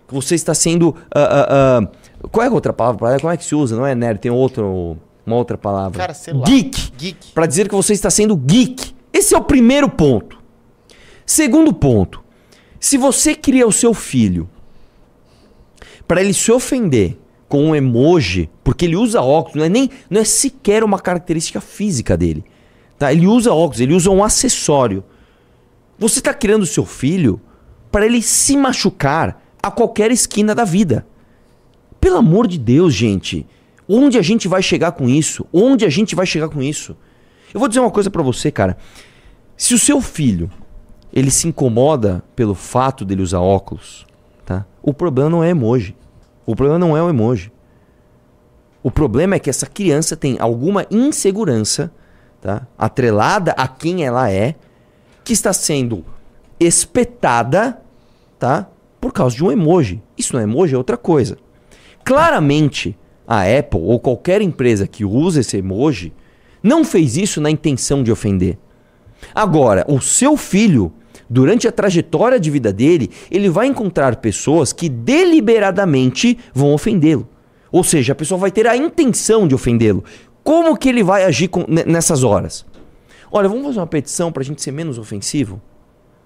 que você está sendo. ah, ah, qual é a outra palavra? Como é que se usa? Não é nerd, tem outro, uma outra palavra. Cara, sei lá. Geek. Geek. Para dizer que você está sendo geek. Esse é o primeiro ponto. Segundo ponto, se você cria o seu filho para ele se ofender com um emoji, porque ele usa óculos, não é nem não é sequer uma característica física dele, tá? Ele usa óculos, ele usa um acessório. Você está criando o seu filho para ele se machucar a qualquer esquina da vida. Pelo amor de Deus, gente. Onde a gente vai chegar com isso? Onde a gente vai chegar com isso? Eu vou dizer uma coisa pra você, cara. Se o seu filho ele se incomoda pelo fato dele usar óculos, tá? O problema não é emoji. O problema não é o emoji. O problema é que essa criança tem alguma insegurança, tá? Atrelada a quem ela é, que está sendo espetada, tá? Por causa de um emoji. Isso não é emoji, é outra coisa. Claramente, a Apple ou qualquer empresa que usa esse emoji não fez isso na intenção de ofender. Agora, o seu filho, durante a trajetória de vida dele, ele vai encontrar pessoas que deliberadamente vão ofendê-lo. Ou seja, a pessoa vai ter a intenção de ofendê-lo. Como que ele vai agir com- ne- nessas horas? Olha, vamos fazer uma petição para a gente ser menos ofensivo?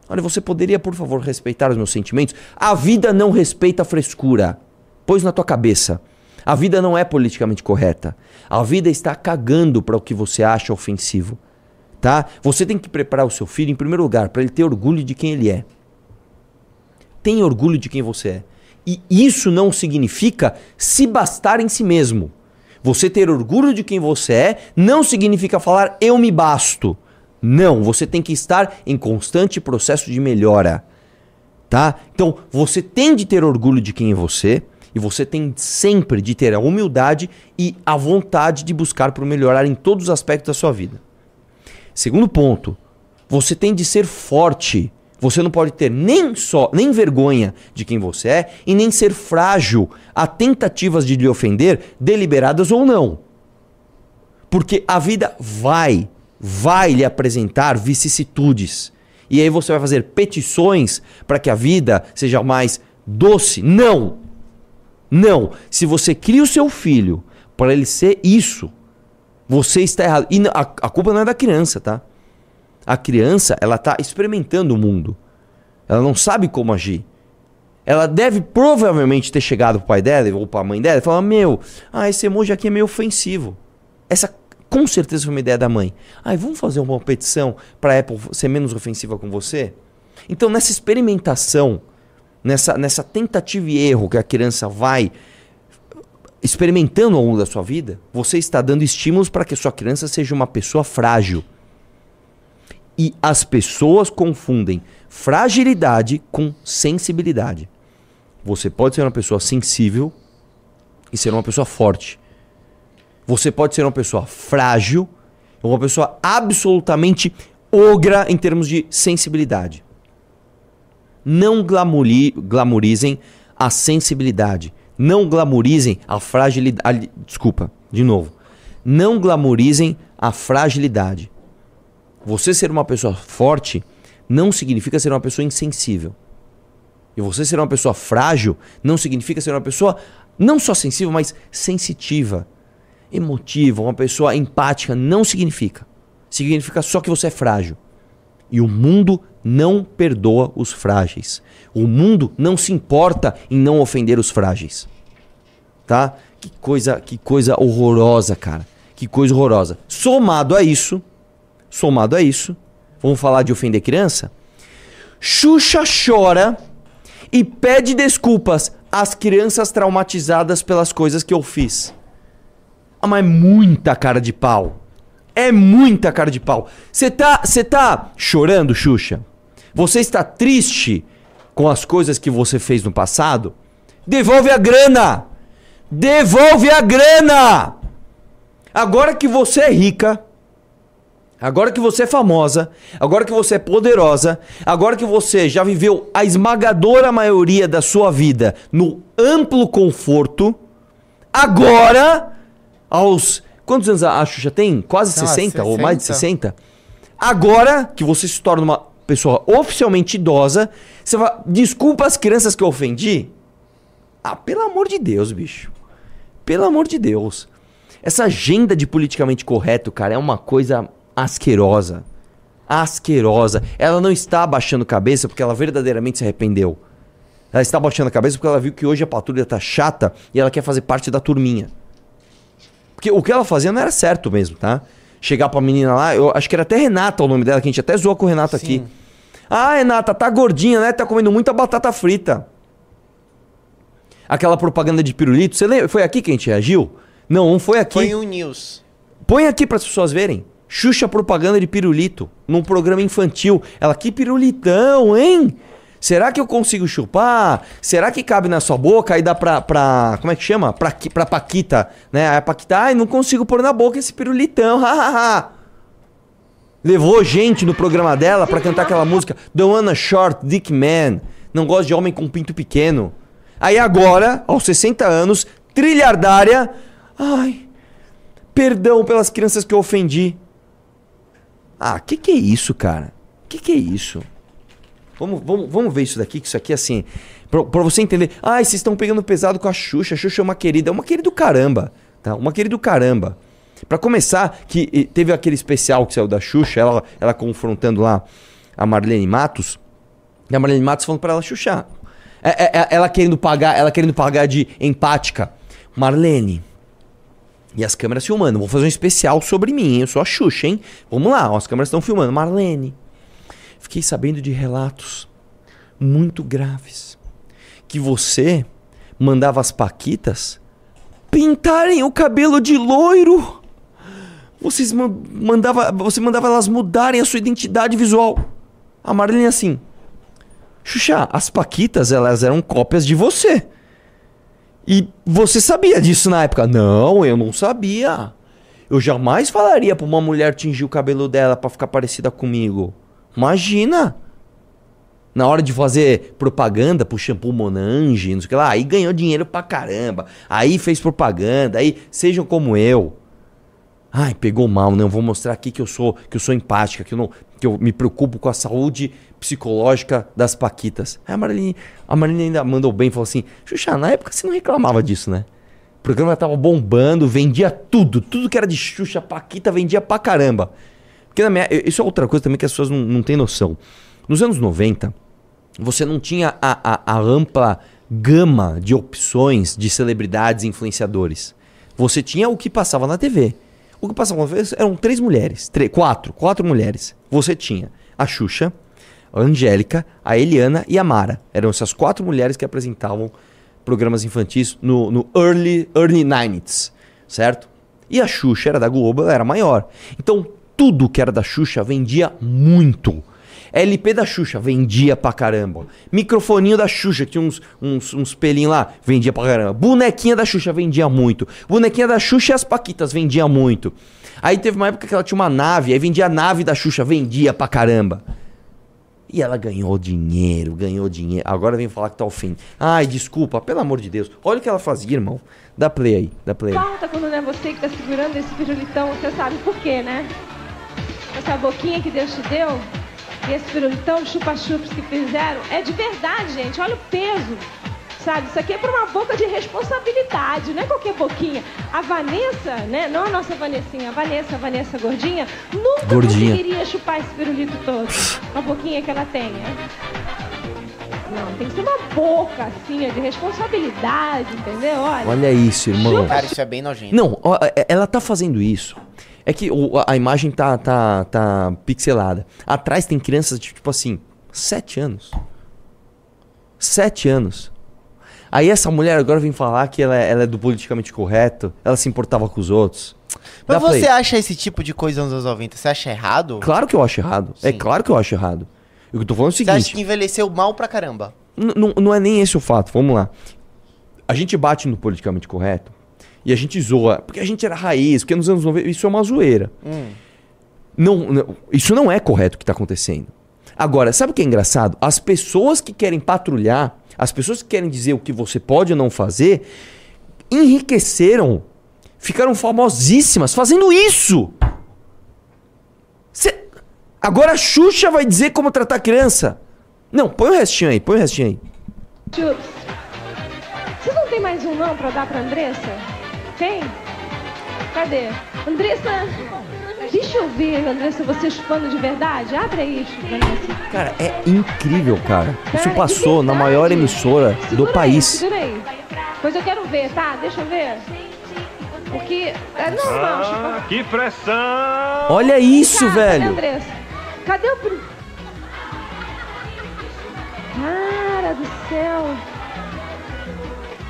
Olha, você poderia, por favor, respeitar os meus sentimentos? A vida não respeita a frescura. Pois na tua cabeça. A vida não é politicamente correta. A vida está cagando para o que você acha ofensivo. Tá? Você tem que preparar o seu filho, em primeiro lugar, para ele ter orgulho de quem ele é. Tenha orgulho de quem você é. E isso não significa se bastar em si mesmo. Você ter orgulho de quem você é não significa falar eu me basto. Não, você tem que estar em constante processo de melhora. Tá? Então, você tem de ter orgulho de quem é você e você tem sempre de ter a humildade e a vontade de buscar por melhorar em todos os aspectos da sua vida. Segundo ponto, você tem de ser forte. Você não pode ter nem só nem vergonha de quem você é e nem ser frágil a tentativas de lhe ofender, deliberadas ou não. Porque a vida vai, vai lhe apresentar vicissitudes. E aí você vai fazer petições para que a vida seja mais doce. Não! Não! Se você cria o seu filho para ele ser isso, você está errado. E a, a culpa não é da criança, tá? A criança, ela está experimentando o mundo. Ela não sabe como agir. Ela deve provavelmente ter chegado pro pai dela ou pra mãe dela e falar: Meu, ah, esse emoji aqui é meio ofensivo. Essa com certeza foi uma ideia da mãe. Ah, vamos fazer uma petição para Apple ser menos ofensiva com você? Então, nessa experimentação, nessa, nessa tentativa e erro que a criança vai experimentando ao longo da sua vida, você está dando estímulos para que sua criança seja uma pessoa frágil. E as pessoas confundem fragilidade com sensibilidade. Você pode ser uma pessoa sensível e ser uma pessoa forte. Você pode ser uma pessoa frágil, uma pessoa absolutamente ogra em termos de sensibilidade. Não glamorizem a sensibilidade. Não glamorizem a fragilidade. Desculpa, de novo. Não glamorizem a fragilidade. Você ser uma pessoa forte não significa ser uma pessoa insensível. E você ser uma pessoa frágil não significa ser uma pessoa não só sensível, mas sensitiva, emotiva, uma pessoa empática. Não significa. Significa só que você é frágil. E o mundo não perdoa os frágeis. O mundo não se importa em não ofender os frágeis. Tá? Que coisa, que coisa horrorosa, cara. Que coisa horrorosa. Somado a isso, somado a isso, vamos falar de ofender criança? Xuxa chora e pede desculpas às crianças traumatizadas pelas coisas que eu fiz. Ah, mas é muita cara de pau. É muita cara de pau. Você tá, tá chorando, Xuxa? Você está triste com as coisas que você fez no passado? Devolve a grana! Devolve a grana! Agora que você é rica, agora que você é famosa, agora que você é poderosa, agora que você já viveu a esmagadora maioria da sua vida no amplo conforto, agora, aos. Quantos anos a Xuxa tem? Quase ah, 60, 60 ou mais de 60? Agora que você se torna uma pessoa oficialmente idosa, você fala, desculpa as crianças que eu ofendi? Ah, pelo amor de Deus, bicho. Pelo amor de Deus. Essa agenda de politicamente correto, cara, é uma coisa asquerosa. Asquerosa. Ela não está abaixando cabeça porque ela verdadeiramente se arrependeu. Ela está abaixando a cabeça porque ela viu que hoje a patrulha tá chata e ela quer fazer parte da turminha. Porque o que ela fazia não era certo mesmo, tá? Chegar pra menina lá, eu acho que era até Renata o nome dela, que a gente até zoou com o Renato Sim. aqui. Ah, Renata, tá gordinha, né? Tá comendo muita batata frita. Aquela propaganda de pirulito, você lembra? Foi aqui que a gente reagiu? Não, não foi aqui. Foi o News. Põe aqui para as pessoas verem. Xuxa propaganda de pirulito num programa infantil. Ela, que pirulitão, hein? Será que eu consigo chupar? Será que cabe na sua boca? Aí dá pra. pra como é que chama? Pra, pra Paquita, né? Aí a Paquita, ai, não consigo pôr na boca esse pirulitão, hahaha. Levou gente no programa dela para cantar aquela música Don't wanna short dick man. Não gosta de homem com pinto pequeno. Aí agora, aos 60 anos, trilhardária Ai, perdão pelas crianças que eu ofendi. Ah, que que é isso, cara? Que que é isso? Vamos, vamos, vamos ver isso daqui, que isso aqui assim. Pra, você entender. Ah, vocês estão pegando pesado com a Xuxa. A Xuxa é uma querida. É uma querida do caramba. Tá? Uma querida do caramba. Pra começar, que teve aquele especial que saiu da Xuxa, ela, ela confrontando lá a Marlene Matos. E a Marlene Matos falando pra ela, Xuxa. É, é, é, ela querendo pagar, ela querendo pagar de empática. Marlene, e as câmeras filmando. Vou fazer um especial sobre mim? Eu sou a Xuxa, hein? Vamos lá, ó, as câmeras estão filmando. Marlene. Fiquei sabendo de relatos muito graves. Que você mandava as paquitas pintarem o cabelo de loiro. Vocês mandava, você mandava elas mudarem a sua identidade visual. A Marlene assim. Xuxa, as paquitas elas eram cópias de você. E você sabia disso na época? Não, eu não sabia. Eu jamais falaria pra uma mulher tingir o cabelo dela para ficar parecida comigo. Imagina! Na hora de fazer propaganda pro shampoo Monange, não sei o que lá, aí ganhou dinheiro pra caramba. Aí fez propaganda, aí sejam como eu. Ai, pegou mal, não. Vou mostrar aqui que eu sou, que eu sou empática, que eu não, que eu me preocupo com a saúde psicológica das paquitas. Aí a Marlene, a Marlene ainda mandou bem, falou assim: "Xuxa, na época você não reclamava disso, né? O programa tava bombando, vendia tudo, tudo que era de Xuxa, Paquita vendia pra caramba. Porque na minha, isso é outra coisa também que as pessoas não, não têm noção. Nos anos 90, você não tinha a, a, a ampla gama de opções de celebridades e influenciadores. Você tinha o que passava na TV. O que passava uma vez eram três mulheres. Três, quatro. Quatro mulheres. Você tinha a Xuxa, a Angélica, a Eliana e a Mara. Eram essas quatro mulheres que apresentavam programas infantis no, no early, early 90s, certo? E a Xuxa era da Globo, ela era maior. Então, tudo que era da Xuxa vendia muito. LP da Xuxa, vendia pra caramba. Microfoninho da Xuxa, tinha uns, uns, uns pelinhos lá, vendia pra caramba. Bonequinha da Xuxa, vendia muito. Bonequinha da Xuxa e as Paquitas, vendia muito. Aí teve uma época que ela tinha uma nave, aí vendia a nave da Xuxa, vendia pra caramba. E ela ganhou dinheiro, ganhou dinheiro. Agora vem falar que tá ao fim. Ai, desculpa, pelo amor de Deus. Olha o que ela fazia, irmão. Dá play aí, dá play aí. Falta quando não é você que tá segurando esse pirulitão, você sabe por quê, né? Essa boquinha que Deus te deu, E esse pirulitão, chupa-chups que fizeram, é de verdade, gente. Olha o peso. Sabe, isso aqui é para uma boca de responsabilidade, não é qualquer boquinha. A Vanessa, né? Não a nossa Vanessinha, a Vanessa, a Vanessa gordinha, nunca Gordinha. conseguiria chupar esse pirulito todo. A boquinha que ela tem, né? Não, tem que ser uma boca, assim, de responsabilidade, entendeu? Olha. Olha isso, irmão. Cara, isso é bem nojento. Não, ó, é- ela tá fazendo isso. É que a- imagem tá, tá, tá pixelada. Atrás tem crianças de tipo assim, sete anos. Sete anos. Aí essa mulher agora vem falar que ela, é- ela é do politicamente correto, ela se importava com os outros. Mas Dá você acha esse tipo de coisa nos anos 90? Você acha errado? Claro que eu acho errado. É Sim. claro que eu acho errado. O que eu tô falando é o Você acha seguinte. que envelheceu mal pra caramba? Não- não é nem esse o fato, vamos lá. A gente bate no politicamente correto e a gente zoa, porque a gente era raiz, porque nos anos 90 isso é uma zoeira. Hum. Não, não- isso não é correto o que está acontecendo. Agora, sabe o que é engraçado? As pessoas que querem patrulhar, as pessoas que querem dizer o que você pode ou não fazer, enriqueceram, ficaram famosíssimas fazendo isso. Cê- Agora a Xuxa vai dizer como tratar criança. Não, põe o restinho aí, põe o restinho aí. Chups. Vocês não tem mais um não pra dar pra Andressa? Tem? Cadê? Andressa, deixa eu ver, Andressa, você chupando de verdade. Abre aí, Vanessa. Cara, é incrível, cara. Isso Cara, passou na maior emissora do Segura aí, país. segura aí. Pois eu quero ver, tá? Deixa eu ver. Porque. É normal, chupa. Ah, que pressão! Olha isso, Cara, Cadê velho. Andressa? Cadê o. Cara do céu.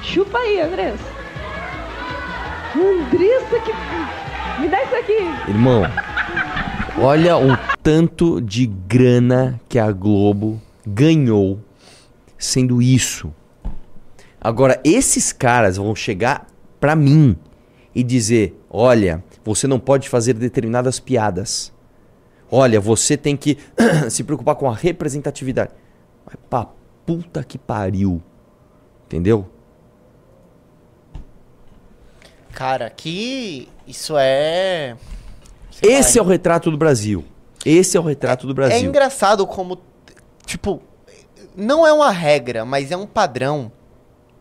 Chupa aí, Andressa. Andressa, que. Me dá isso aqui. Irmão, olha o tanto de grana que a Globo ganhou sendo isso. Agora, esses caras vão chegar pra mim e dizer: olha, você não pode fazer determinadas piadas. Olha, você tem que se preocupar com a representatividade. Vai pra puta que pariu. Entendeu? Cara, que isso é. Esse é lá, o retrato do Brasil. Esse é o retrato do É Brasil. engraçado como. Tipo, não é uma regra, mas é um padrão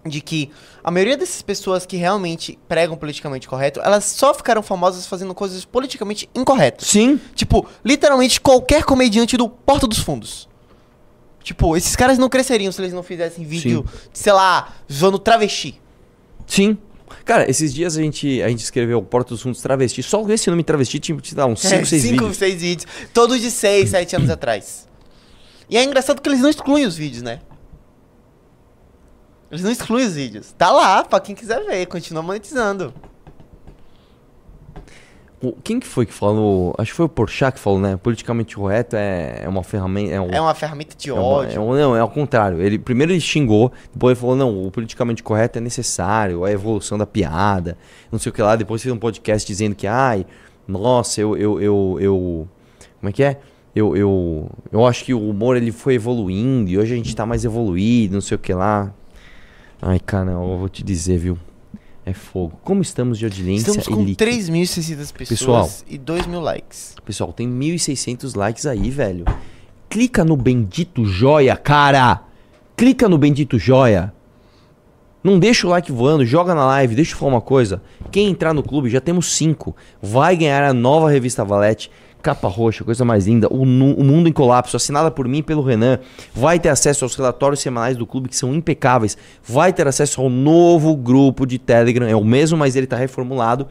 de que a maioria dessas pessoas que realmente pregam politicamente correto, elas só ficaram famosas fazendo coisas politicamente incorretas. Sim. Tipo, literalmente qualquer comediante do Porta dos Fundos. Tipo, esses caras não cresceriam se eles não fizessem vídeo, sei lá, zoando travesti. Sim. Cara, esses dias a gente, a gente escreveu Porta dos Fundos Travesti. Só esse nome travesti tinha que te dar uns 5, É, 6 cinco, vídeos. seis vídeos. Todos de 6, 7 anos atrás. E é engraçado que eles não excluem os vídeos, né? Eles não excluem os vídeos. Tá lá, pra quem quiser ver, continua monetizando. Quem que foi que falou? Acho que foi o Porchat que falou, né? Politicamente correto é, é uma ferramenta. É, um, É uma ferramenta de é uma- ódio. é um- não, é ao contrário. Ele, primeiro ele xingou, depois ele falou: não, o politicamente correto é necessário, é a evolução da piada, não sei o que lá. Depois fez um podcast dizendo que, ai, nossa, eu. eu, eu, eu como é que é? Eu, eu, eu acho que o humor ele foi evoluindo e hoje a gente tá mais evoluído, não sei o que lá. Ai, cara, eu vou te dizer, viu? É fogo. Como estamos de audiência Estamos com líquido? 3.600 pessoas Pessoal. e 2 mil likes. Pessoal, tem 1.600 likes aí, velho. Clica no bendito joia, cara. Clica no bendito joia. Não deixa o like voando, joga na live. Deixa eu falar uma coisa. Quem entrar no clube, já temos cinco. Vai ganhar a nova revista Valete. Capa roxa, coisa mais linda. O, o Mundo em Colapso, assinada por mim e pelo Renan. Vai ter acesso aos relatórios semanais do clube, que são impecáveis. Vai ter acesso ao novo grupo de Telegram. É o mesmo, mas ele está reformulado.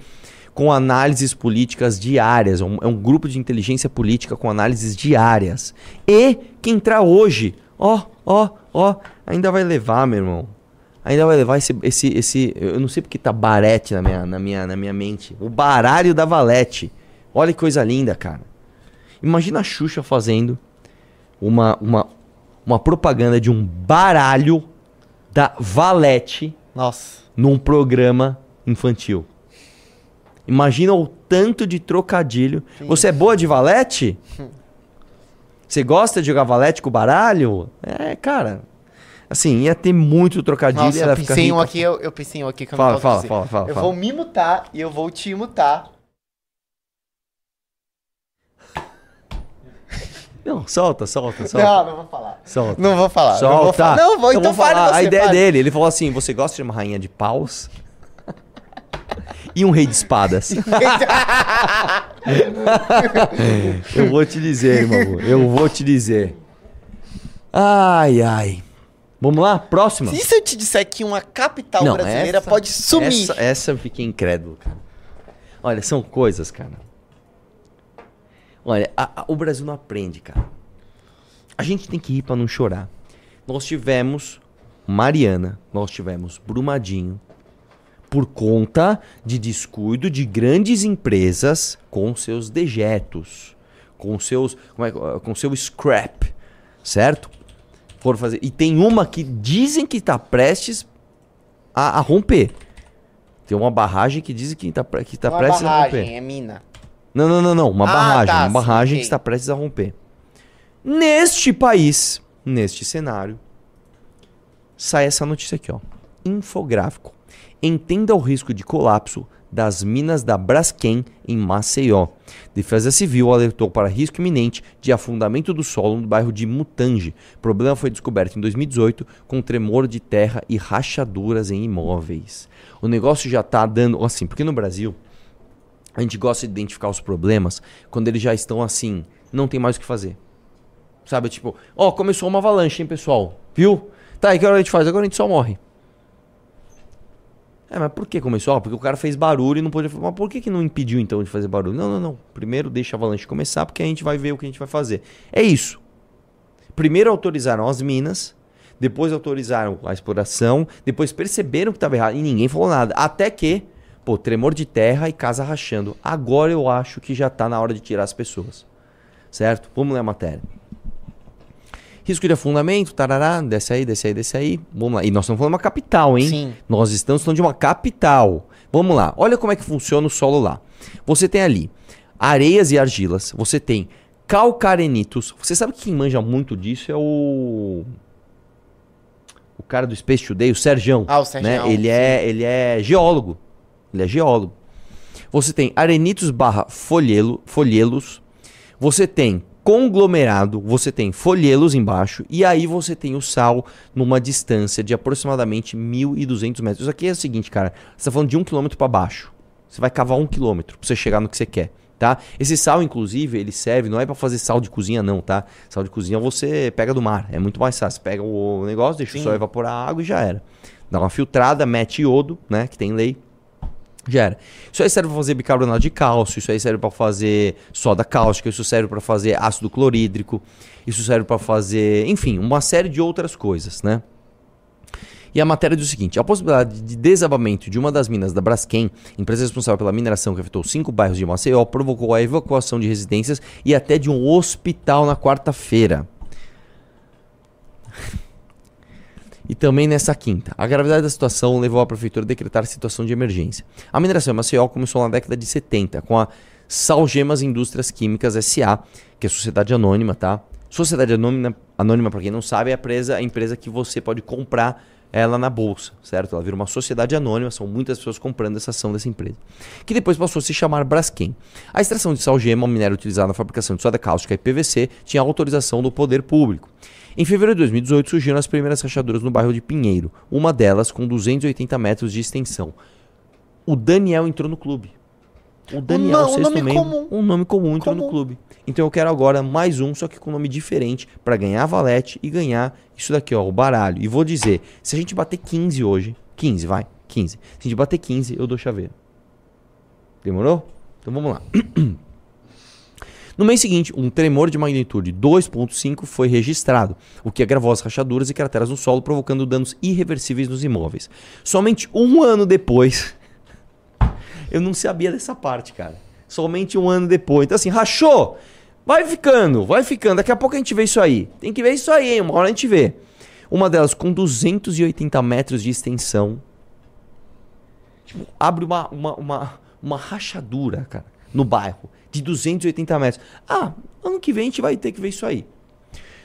Com análises políticas diárias. É um, é um grupo de inteligência política com análises diárias. E quem entrar hoje, ó, ó, ó, ainda vai levar, meu irmão. Ainda vai levar esse, esse, esse. Eu não sei porque tá barete na minha, na, minha, na minha mente. O baralho da Valete. Olha que coisa linda, cara. Imagina a Xuxa fazendo uma, uma, uma propaganda de um baralho da Valete Nossa. num programa infantil. Imagina o tanto de trocadilho. Você é boa de valete? Você gosta de jogar valete com baralho? É, cara. Assim, ia ter muito trocadilho Nossa, e ela eu pensei um aqui, eu, eu pensei em um aqui que eu Fala, não posso fala, dizer. fala, fala, Eu fala. vou me mutar e eu vou te mutar. Não, solta, solta, solta. Não, não vou falar. Solta. Não vou falar. Não vou Solta. falar. Não, vou, então fale falar você, a ideia fale. dele. Ele falou assim: você gosta de uma rainha de paus? e um rei de espadas. eu vou te dizer, irmão. Eu vou te dizer. Ai, ai. Vamos lá? Próxima. E se eu te disser que uma capital brasileira essa- pode sumir? Essa, essa eu fiquei incrédulo, cara. Olha, são coisas, cara. Olha, a- a- o Brasil não aprende, cara. A gente tem que ir pra não chorar. Nós tivemos Mariana, nós tivemos Brumadinho, por conta de descuido de grandes empresas com seus dejetos, com seus, como é, que- com seu scrap, certo? Foram fazer. E tem uma que dizem que está prestes a, a romper. Tem uma barragem que dizem que está que tá uma prestes a romper. barragem, é mina. Não, não, não, não. Uma Ah, barragem. tá, uma sim, barragem ok. que está prestes a romper. Neste país, neste cenário, sai essa notícia aqui, ó. Infográfico. Entenda o risco de colapso das minas da Braskem em Maceió. Defesa Civil alertou para risco iminente de afundamento do solo no bairro de Mutange. O problema foi descoberto em 2018 com tremor de terra e rachaduras em imóveis. O negócio já tá dando, assim, porque no Brasil a gente gosta de identificar os problemas quando eles já estão assim, não tem mais o que fazer. Sabe, tipo, ó, começou uma avalanche, hein, pessoal? Viu? Tá, e que hora a gente faz? Agora a gente só morre. É, mas por que começou? Ah, porque o cara fez barulho e não podia. Mas por que, que não impediu então de fazer barulho? Não, não, não. Primeiro deixa a avalanche começar, porque a gente vai ver o que a gente vai fazer. É isso. Primeiro autorizaram as minas, depois autorizaram a exploração, depois perceberam que estava errado e ninguém falou nada. Até que, pô, tremor de terra e casa rachando. Agora eu acho que já tá na hora de tirar as pessoas. Certo? Vamos ler a matéria. Risco de afundamento, tarará, desce aí, desce aí, desce aí. Vamos lá. E nós estamos falando de uma capital, hein? Sim. Nós estamos falando de uma capital. Vamos lá. Olha como é que funciona o solo lá. Você tem ali areias e argilas. Você tem calcarenitos. Você sabe que quem manja muito disso é o. O cara do Space Today, o Serjão. Ah, o Sergião, Né? Ele, é, ele é geólogo. Ele é geólogo. Você tem arenitos barra folhelo, folhelos. Você tem conglomerado, você tem folhelos embaixo e aí você tem o sal numa distância de aproximadamente 1.200 metros. Isso aqui é o seguinte, cara, você está falando de um quilômetro para baixo. Você vai cavar um quilômetro para você chegar no que você quer, tá? Esse sal, inclusive, ele serve, não é para fazer sal de cozinha não, tá? Sal de cozinha você pega do mar, é muito mais fácil. Você pega o negócio, deixa Sim. o sal evaporar a água e já era. Dá uma filtrada, mete iodo, né, que tem lei, Isso aí serve para fazer bicarbonato de cálcio, isso aí serve para fazer soda cáustica, isso serve para fazer ácido clorídrico, isso serve para fazer, enfim, uma série de outras coisas, né? E a matéria diz o seguinte: a possibilidade de desabamento de uma das minas da Braskem, empresa responsável pela mineração que afetou cinco bairros de Maceió, provocou a evacuação de residências e até de um hospital na quarta-feira. E também nessa quinta. A gravidade da situação levou a prefeitura a decretar situação de emergência. A mineração em Maceió começou na década de 70 com a Salgemas Indústrias Químicas SA, que é sociedade anônima, tá? Sociedade anônima, anônima para quem não sabe, é a empresa, a empresa que você pode comprar ela na bolsa, certo? Ela vira uma sociedade anônima, são muitas pessoas comprando essa ação dessa empresa. Que depois passou a se chamar Braskem. A extração de salgema, um minério utilizado na fabricação de soda cáustica e PVC, tinha autorização do poder público. Em fevereiro de 2018 surgiram as primeiras rachaduras no bairro de Pinheiro, uma delas com 280 metros de extensão. O Daniel entrou no clube. O Daniel, no- um sexto nome membro, comum. um nome comum entrou no Comum. clube. Então eu quero agora mais um, só que com nome diferente, pra ganhar a valete e ganhar isso daqui, ó, o baralho. E vou dizer, se a gente bater 15 hoje, 15, vai, 15. Se a gente bater 15, eu dou chaveiro. Demorou? Então vamos lá. No mês seguinte, um tremor de magnitude 2.5 foi registrado, o que agravou as rachaduras e crateras no solo, provocando danos irreversíveis nos imóveis. Somente um ano depois, eu não sabia dessa parte, cara. Somente um ano depois. Então, assim, rachou! Vai ficando, vai ficando. Daqui a pouco a gente vê isso aí. Tem que ver isso aí, hein? Uma hora a gente vê. Uma delas com 280 metros de extensão. Tipo, abre uma, uma, uma, uma rachadura, cara, no bairro, de 280 metros. Ah, ano que vem a gente vai ter que ver isso aí.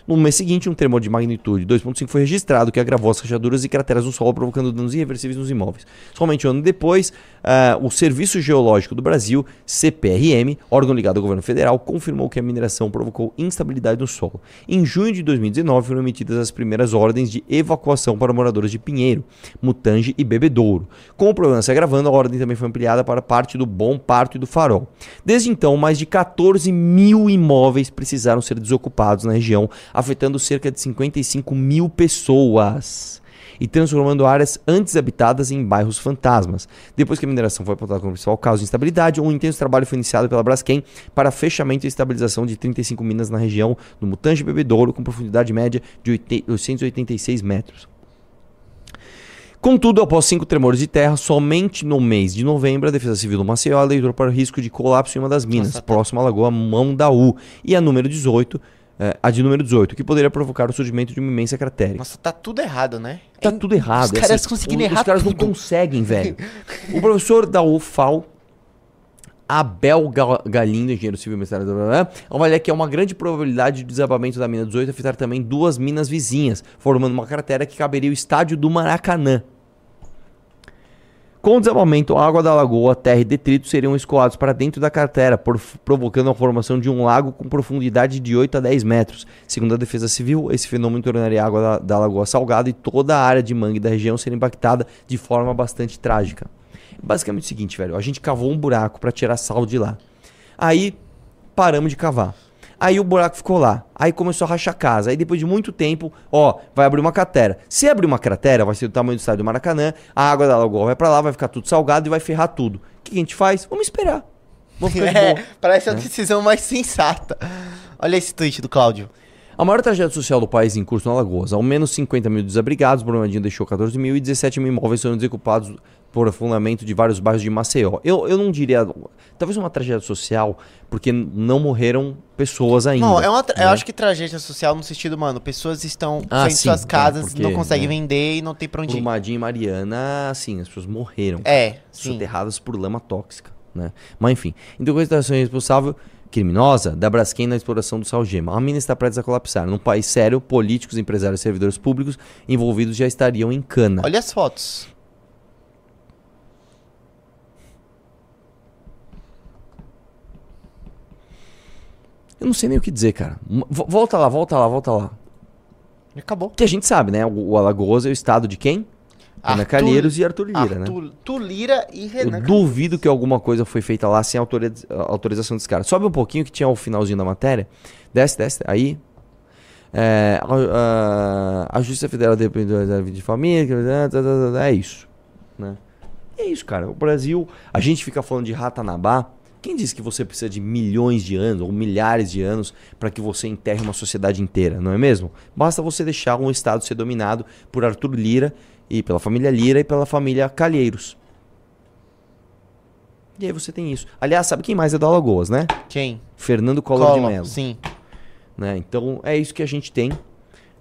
No mês seguinte, um tremor de magnitude 2.5 foi registrado, que agravou as rachaduras e crateras no solo, provocando danos irreversíveis nos imóveis. Somente um ano depois, ah, o Serviço Geológico do Brasil, CPRM, órgão ligado ao governo federal, confirmou que a mineração provocou instabilidade no solo. Em junho de 2019, foram emitidas as primeiras ordens de evacuação para moradores de Pinheiro, Mutange e Bebedouro. Com o problema se agravando, a ordem também foi ampliada para parte do Bom Parto e do Farol. Desde então, mais de 14 mil imóveis precisaram ser desocupados na região, afetando cerca de 55 mil pessoas e transformando áreas antes habitadas em bairros fantasmas. Depois que a mineração foi apontada como principal causa de instabilidade, um intenso trabalho foi iniciado pela Braskem para fechamento e estabilização de 35 minas na região do Mutange Bebedouro, com profundidade média de 886 metros. Contudo, após cinco tremores de terra, somente no mês de novembro, a Defesa Civil do Maceió alertou para o risco de colapso em uma das minas, Nossa, tá. próxima à Lagoa Mão da U, e a número 18, eh, a de número 18, que poderia provocar o surgimento de uma imensa cratera. Nossa, tá tudo errado, né? Tá É- tudo errado. Os é caras assim, conseguiram o- errar Os caras não tudo. conseguem, velho. o professor da UFAL, Abel Ga- Galindo, engenheiro civil, mestrado, blá, blá, blá, avalia que há uma grande probabilidade de desabamento da mina 18 afetar também duas minas vizinhas, formando uma cratera que caberia o estádio do Maracanã. Com o desabamento, a água da lagoa, terra e detritos seriam escoados para dentro da cratera, provocando a formação de um lago com profundidade de 8 a 10 metros. Segundo a Defesa Civil, esse fenômeno tornaria a água da, da lagoa salgada e toda a área de mangue da região ser impactada de forma bastante trágica. Basicamente o seguinte, velho, a gente cavou um buraco para tirar sal de lá. Aí paramos de cavar. Aí o buraco ficou lá. Aí começou a rachar a casa. Aí depois de muito tempo, ó, vai abrir uma cratera. Se abrir uma cratera, vai ser do tamanho do estádio do Maracanã, a água da lagoa vai pra lá, vai ficar tudo salgado e vai ferrar tudo. O que a gente faz? Vamos esperar. Vamos ficar É, parece a decisão mais sensata. Olha esse tweet do Cláudio. A maior tragédia social do país em curso no Alagoas. Ao menos 50 mil desabrigados, Brumadinho deixou 14 mil e 17 mil imóveis foram desocupados por afundamento de vários bairros de Maceió. Eu, eu não diria... Talvez uma tragédia social, porque não morreram pessoas ainda. Não, é uma tra- eu né? acho que tragédia social no sentido, mano, pessoas estão Ah, sim, suas é, casas, porque, não conseguem é. vender e não tem pra onde ir. Brumadinho e Mariana, assim, as pessoas morreram. É, sim. soterradas por lama tóxica, né? Mas enfim, então a situação responsável criminosa da Braskem na exploração do salgema. A mina está prestes a colapsar. Num país sério, políticos, empresários e servidores públicos envolvidos já estariam em cana. Olha as fotos. Eu não sei nem o que dizer, cara. Volta lá, volta lá, volta lá. E acabou. Que a gente sabe, né? O, o Alagoas é o estado de quem? Renan Arthur- Calheiros e Arthur Lira, né? Arthur, Tulira e Eu Renan. duvido que alguma coisa foi feita lá sem autoriz- autorização dos caras. Sobe um pouquinho que tinha o finalzinho da matéria. Desce, desce. Aí. É, a, a- a Justiça Federal depende da vida de família. É isso. Né? É isso, cara. O Brasil. A gente fica falando de Ratanabá. Quem disse que você precisa de milhões de anos ou milhares de anos para que você enterre uma sociedade inteira, não é mesmo? Basta você deixar um estado ser dominado por Arthur Lira e pela família Lira e pela família Calheiros. E aí você tem isso. Aliás, sabe quem mais é do Alagoas, né? Quem? Fernando Collor de Mello. Sim. Né? Então é isso que a gente tem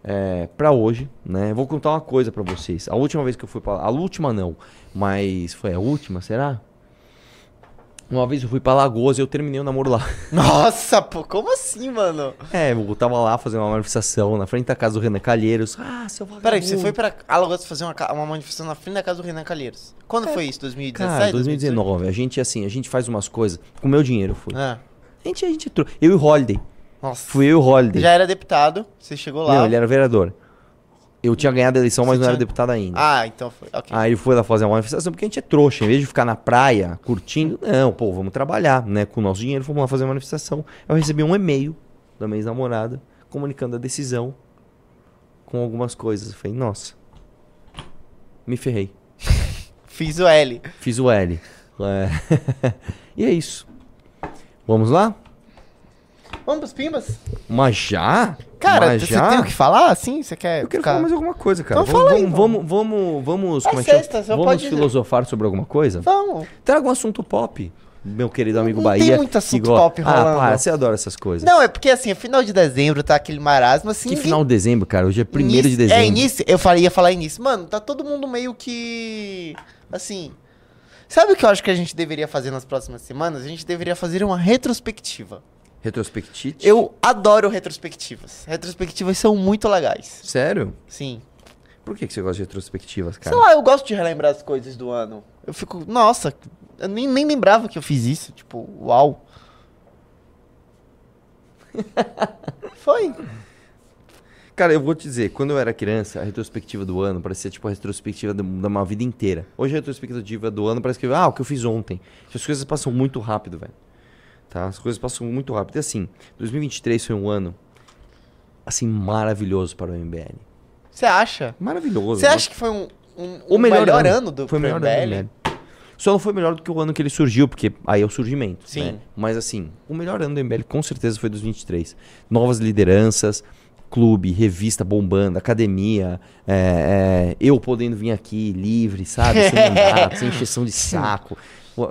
é, para hoje, né? Vou contar uma coisa para vocês. A última vez que eu fui para, a última não, mas foi a última, será? Uma vez eu fui pra Alagoas e eu terminei o namoro lá. Nossa, pô, como assim, mano? É, eu tava lá fazendo uma manifestação na frente da casa do Renan Calheiros. Ah, seu vagabundo. Peraí, você foi pra Alagoas fazer uma, uma manifestação na frente da casa do Renan Calheiros. Quando foi isso? 2017? Cara, 2019. A gente, assim, a gente faz umas coisas. Com meu dinheiro, fui. Ah, A gente, a gente trou- Eu e o Holiday. nossa. Fui eu e o Holiday. Já era deputado, você chegou lá. Não, ele era vereador. Eu tinha ganhado a eleição, mas Você não era tinha- deputado ainda. Ah, então foi. Ok. Aí foi lá fazer uma manifestação, porque a gente é trouxa. Em vez de ficar na praia curtindo, não, pô, vamos trabalhar, né? Com o nosso dinheiro, fomos lá fazer uma manifestação. Eu recebi um e-mail da minha ex-namorada comunicando a decisão com algumas coisas. Eu falei, nossa, me ferrei. Fiz o L. Fiz o L. É. e é isso. Vamos lá? Vamos pros pimbas? Mas já? Cara, Mas você já? tem o que falar assim? Você quer Eu quero ficar... falar mais alguma coisa, cara. Então vamos, fala aí, vamos, vamos, vamos, vamos, É como é sexta, só vamos pode filosofar sobre alguma coisa? Vamos. Traga um assunto pop, meu querido amigo Não tem Bahia. muito assunto go- pop rolando. Ah, para, você adora essas coisas. Não, é porque assim, é final de dezembro, tá aquele marasmo assim. Que ninguém- final de dezembro, cara? Hoje é primeiro de Início- dezembro. É, início, eu falei, ia falar início. Mano, tá todo mundo meio que. Assim. Sabe o que eu acho que a gente deveria fazer nas próximas semanas? A gente deveria fazer uma retrospectiva. Retrospectite? Eu adoro retrospectivas. Retrospectivas são muito legais. Sério? Sim. Por que, que você gosta de retrospectivas, cara? Sei lá, eu gosto de relembrar as coisas do ano. Eu fico, nossa, eu nem, nem lembrava que eu fiz isso. Tipo, uau. Foi. Cara, eu vou te dizer, quando eu era criança, a retrospectiva do ano parecia tipo a retrospectiva da da uma vida inteira. Hoje a retrospectiva do ano parece que, ah, o que eu fiz ontem. As coisas passam muito rápido, velho. Tá? As coisas passam muito rápido. E assim, 2023 foi um ano, assim, maravilhoso para o MBL. Você acha? Maravilhoso. Você acha que foi um, um, o um melhor, ano, do Foi melhor ano do MBL? MBL. Só não foi melhor do que o ano que ele surgiu, porque aí é o surgimento. Sim. né? Mas assim, o melhor ano do MBL com certeza foi 2023. Novas lideranças, clube, revista bombando, academia, é, é, eu podendo vir aqui livre, sabe? Sem mandato, sem encheção de saco.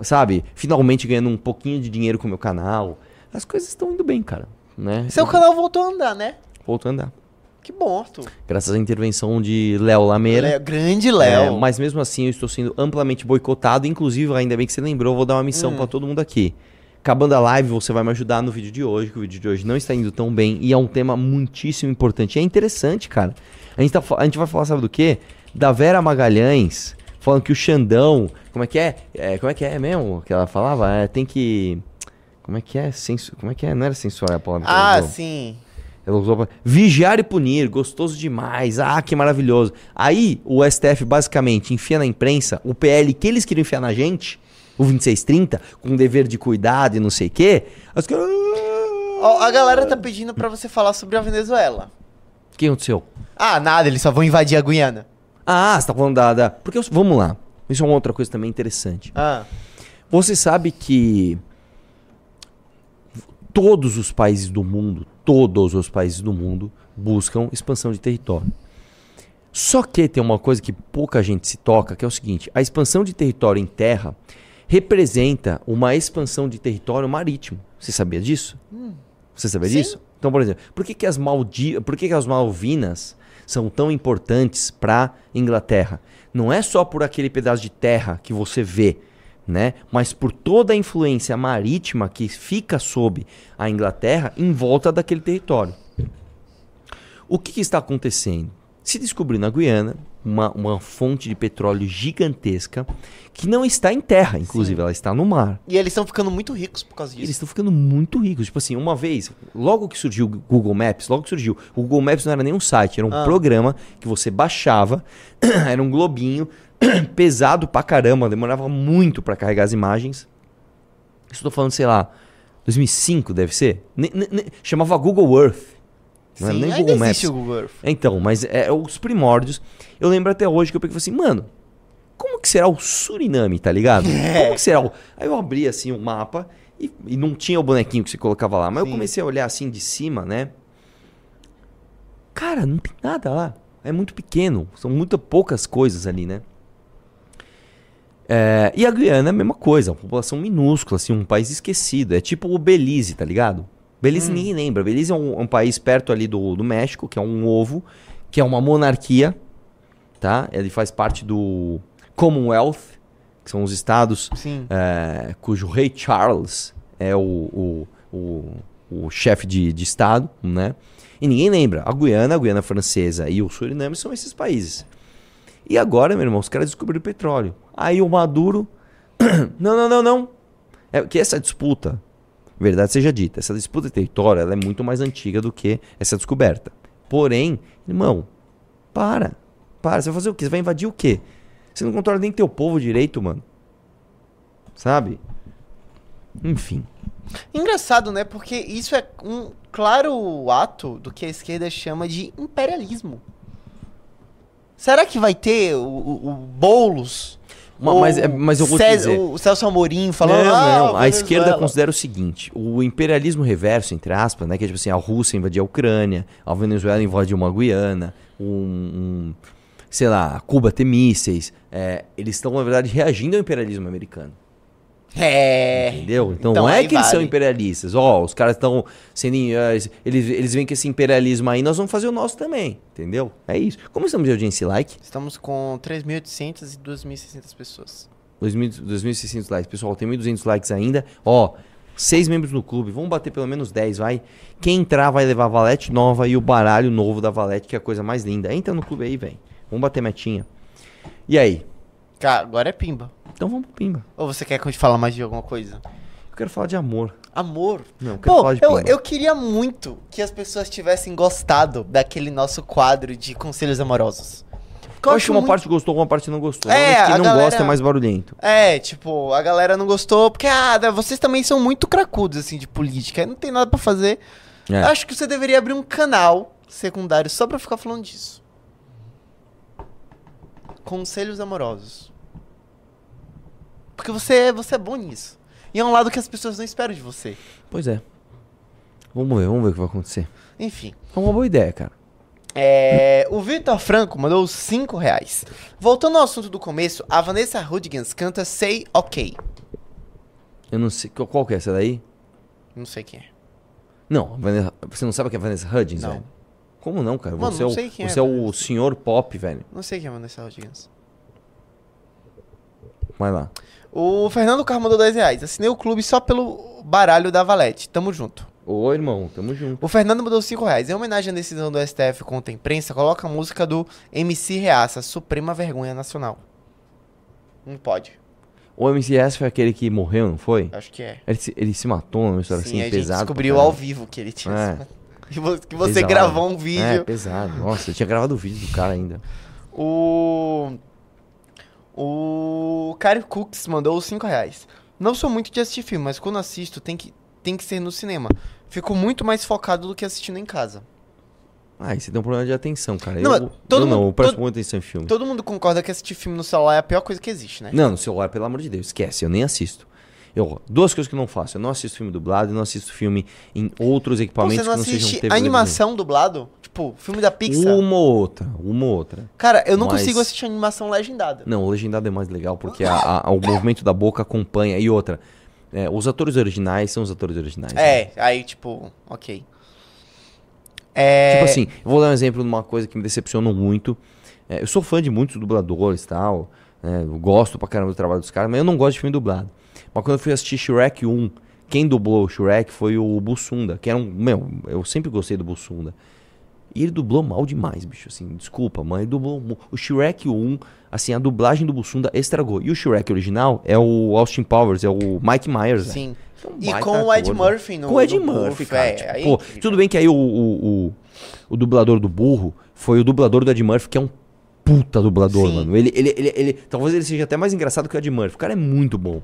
Sabe? Finalmente ganhando um pouquinho de dinheiro com o meu canal. As coisas estão indo bem, cara. Né? Seu canal voltou a andar, né? Voltou a andar. Que bom, Arthur. Graças à intervenção de Léo Lameira. Léo- grande É, Léo. mas mesmo assim eu estou sendo amplamente boicotado. Inclusive, ainda bem que você lembrou, vou dar uma missão Hum. pra todo mundo aqui. Acabando a live, você vai me ajudar no vídeo de hoje, que o vídeo de hoje não está indo tão bem. E é um tema muitíssimo importante. E é interessante, cara. A gente, tá a gente vai falar, sabe do quê? Da Vera Magalhães, falando que o Xandão. Como é que é? É, como é que é mesmo que ela falava? É, tem que. Como é que é? Censu... Como é que é? Não era censurar a palavra. Ah, sim. Ela usou pra... Vigiar e punir, gostoso demais. Ah, que maravilhoso. Aí o STF basicamente enfia na imprensa o PL que eles queriam enfiar na gente, o 2630, com dever de cuidado e não sei o quê. As a galera tá pedindo pra você falar sobre a Venezuela. O que aconteceu? Ah, nada, eles só vão invadir a Guiana. Ah, você tá falando da. da... Porque eu- vamos lá. Isso é uma outra coisa também interessante. Ah, Você sabe que todos os países do mundo, todos os países do mundo buscam expansão de território. Só que tem uma coisa que pouca gente se toca, que é o seguinte: a expansão de território em terra representa uma expansão de território marítimo. Você sabia disso? Você sabia Sim. disso? Então, por exemplo, por que, que as Maldi... por que, que as Malvinas são tão importantes para Inglaterra? Não é só por aquele pedaço de terra que você vê, né? Mas por toda a influência marítima que fica sob a Inglaterra em volta daquele território. O que, que está acontecendo? Se descobriu na Guiana uma, uma fonte de petróleo gigantesca que não está em terra, inclusive, ela está no mar. e eles estão ficando muito ricos por causa Eles disso. estão ficando muito ricos. Tipo assim, uma vez, logo que surgiu o Google Maps, logo que surgiu, o Google Maps não era nem um site, era um Ah. programa que você baixava, era um globinho, pesado pra caramba, demorava muito pra carregar as imagens. Tô falando, sei lá, 2005 deve ser? Ne- ne- ne- chamava Google Earth. Não era Sim, nem ainda Google Maps. Google Earth. Então, mas é os primórdios. Eu lembro até hoje que eu peguei e falei assim, mano, como que será o Suriname, tá ligado? É. Como que será o... Aí eu abri assim o mapa e, e não tinha o bonequinho que você colocava lá, mas Sim. eu comecei a olhar assim de cima, né? Cara, não tem nada lá. É muito pequeno, são muito poucas coisas ali, né? É, e a Guiana é a mesma coisa, uma população minúscula, assim, um país esquecido. É tipo o Belize, tá ligado? Belize Hum. ninguém lembra. Belize é um, um país perto ali do, do México, que é um ovo, que é uma monarquia, tá? Ele faz parte do Commonwealth, que são os estados é, cujo rei Charles é o, o, o, o chefe de, de estado, né? E ninguém lembra. A Guiana, a Guiana Francesa e o Suriname são esses países. E agora, meu irmão, os caras descobriram petróleo. Aí o Maduro. não, não, não, não. É que essa disputa, verdade seja dita, essa disputa de território é muito mais antiga do que essa descoberta. Porém, irmão, para. Para. Você vai fazer o quê? Você vai invadir o quê? Você não controla nem teu povo direito, mano. Sabe? Enfim. Engraçado, né? Porque isso é um claro ato do que a esquerda chama de imperialismo. Será que vai ter o, o, o Boulos? Mas é- mas eu vou César- dizer. O Celso Amorim falando. não, ah, não. A Venezuela." esquerda considera o seguinte: o imperialismo reverso, entre aspas, né? Que é tipo assim, a Rússia invadia a Ucrânia, a Venezuela invadiu uma Guiana, um. um, sei lá, Cuba ter mísseis. é, eles estão, na verdade, reagindo ao imperialismo americano. É. Entendeu? Então, Então não é que eles são vale. imperialistas. Ó, os caras estão sendo. eh, Eles, eles veem que esse imperialismo aí, nós vamos fazer o nosso também. Entendeu? É isso. Como estamos de audiência e like? Estamos com 3.800 e 2.600 pessoas. 2.000 2.600 likes. Pessoal, tem 1.200 likes ainda. Ó, Seis membros no clube. Vamos bater pelo menos 10, vai. Quem entrar vai levar a valete nova e o baralho novo da valete, que é a coisa mais linda. Entra no clube aí, velho. Vamos bater metinha. E aí? Cara, agora é pimba. Então vamos pro Pimba. Ou você quer que eu te fale mais de alguma coisa? Eu quero falar de amor. Amor. Não, eu quero Pô, falar de eu, Pimba. eu queria muito que as pessoas tivessem gostado daquele nosso quadro de conselhos amorosos. Porque Eu acho que uma muito- parte gostou, uma parte não gostou. É, Normalmente quem não galera- gosta é mais barulhento. É, tipo, a galera não gostou, porque, ah, vocês também são muito cracudos, assim, de política, não tem nada pra fazer. É. Acho que você deveria abrir um canal secundário só pra ficar falando disso. Conselhos amorosos. Porque você, você é bom nisso. E é um lado que as pessoas não esperam de você. Pois é. Vamos ver, vamos ver o que vai acontecer. Enfim. É uma boa ideia, cara. É, o Vitor Franco mandou 5 reais. Voltando ao assunto do começo, a Vanessa Hudgens canta Say OK. Eu não sei. Qual, que é essa daí? Não sei quem é. Não, Vanessa- você não sabe que é a Vanessa Hudgens, Não. velho? Como não, cara? Mano, você não é, sei o, quem é você é, o senhor pop, velho. Não sei quem é a Vanessa Hudgens. Vai lá. O Fernando Carmo mandou 10 reais. Assinei o clube só pelo baralho da Valete. Tamo junto. Ô, irmão, tamo junto. O Fernando mandou 5 reais. Em homenagem à decisão do STF contra a imprensa, coloca a música do MC Reaça, Suprema Vergonha Nacional. Não pode. O MCS foi aquele que morreu, não foi? Acho que é. Ele se, ele se matou numa história Sim, assim, a gente pesado. pra descobriu ao vivo que ele tinha. É. Que vo- que você Pesado. gravou um É, vídeo. pesado. Nossa, eu tinha gravado o vídeo do cara ainda. O. O. Caio Cooks mandou 5 reais. Não sou muito de assistir filme, mas quando assisto tem que, tem que ser no cinema. Fico muito mais focado do que assistindo em casa. Ah, você tem um problema de atenção, cara. Não, eu, todo eu não, mundo- eu presto muita atenção em filme. Todo mundo concorda que assistir filme no celular é a pior coisa que existe, né? Não, no celular, pelo amor de Deus, esquece, eu nem assisto. Eu, duas coisas que eu não faço. Eu não assisto filme dublado e não assisto filme em outros Pô, equipamentos você não que não sejam TV. animação dublado? Tipo, filme da Pixar? Uma ou outra, uma ou outra. Cara, eu não Mas- consigo assistir animação legendada. Não, o legendado é mais legal porque a- a- o movimento da boca acompanha. E outra, é, os atores originais são os atores originais. né? É, aí, tipo, ok. É. Tipo assim, eu vou dar um exemplo de uma coisa que me decepcionou muito. É, eu sou fã de muitos dubladores e tal. né, eu gosto pra caramba do trabalho dos caras, mas eu não gosto de filme dublado. Mas quando eu fui assistir Shrek 1, quem dublou o Shrek foi o Bussunda, que era um. Meu, eu sempre gostei do Bussunda. E ele dublou mal demais, bicho. Assim, desculpa, mas ele dublou. O Shrek 1, assim, a dublagem do Bussunda estragou. E o Shrek original é o Austin Powers, é o Mike Myers. Sim. É um E com o Ed ator, Murphy no Com o Ed Murphy, cara. é, tipo, aí pô, tudo bem que aí o, o, o, o dublador do burro foi o dublador do Ed Murphy, que é um puta dublador, Sim. mano. Ele, ele, ele, ele- talvez ele seja até mais engraçado que o Ed Murphy. O cara é muito bom.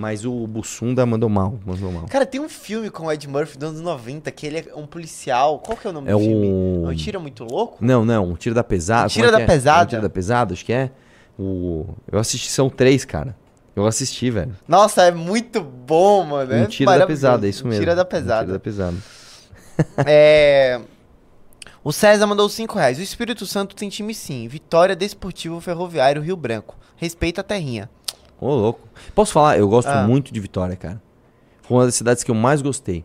Mas o Bussunda mandou mal, mandou mal. Cara, tem um filme com o Ed Murphy dos anos 90 que ele é um policial. Qual que é o nome É do filme? o- É um Tira Muito Louco? Não, não, um tiro da pesada. Um Tiro é da que é? Pesada. É um tiro da pesada, acho que é. O... Eu assisti, são três, cara. Eu assisti, velho. Nossa, é muito bom, mano. Um é tiro da pesada, é isso mesmo. Tira da Um pesada. tiro da pesada. É... O César mandou 5 reais. O Espírito Santo tem time sim. Vitória Desportivo Ferroviário Rio Branco. Respeita a terrinha. Ô, louco. Posso falar? Eu gosto Ah. muito de Vitória, cara. Foi uma das cidades que eu mais gostei.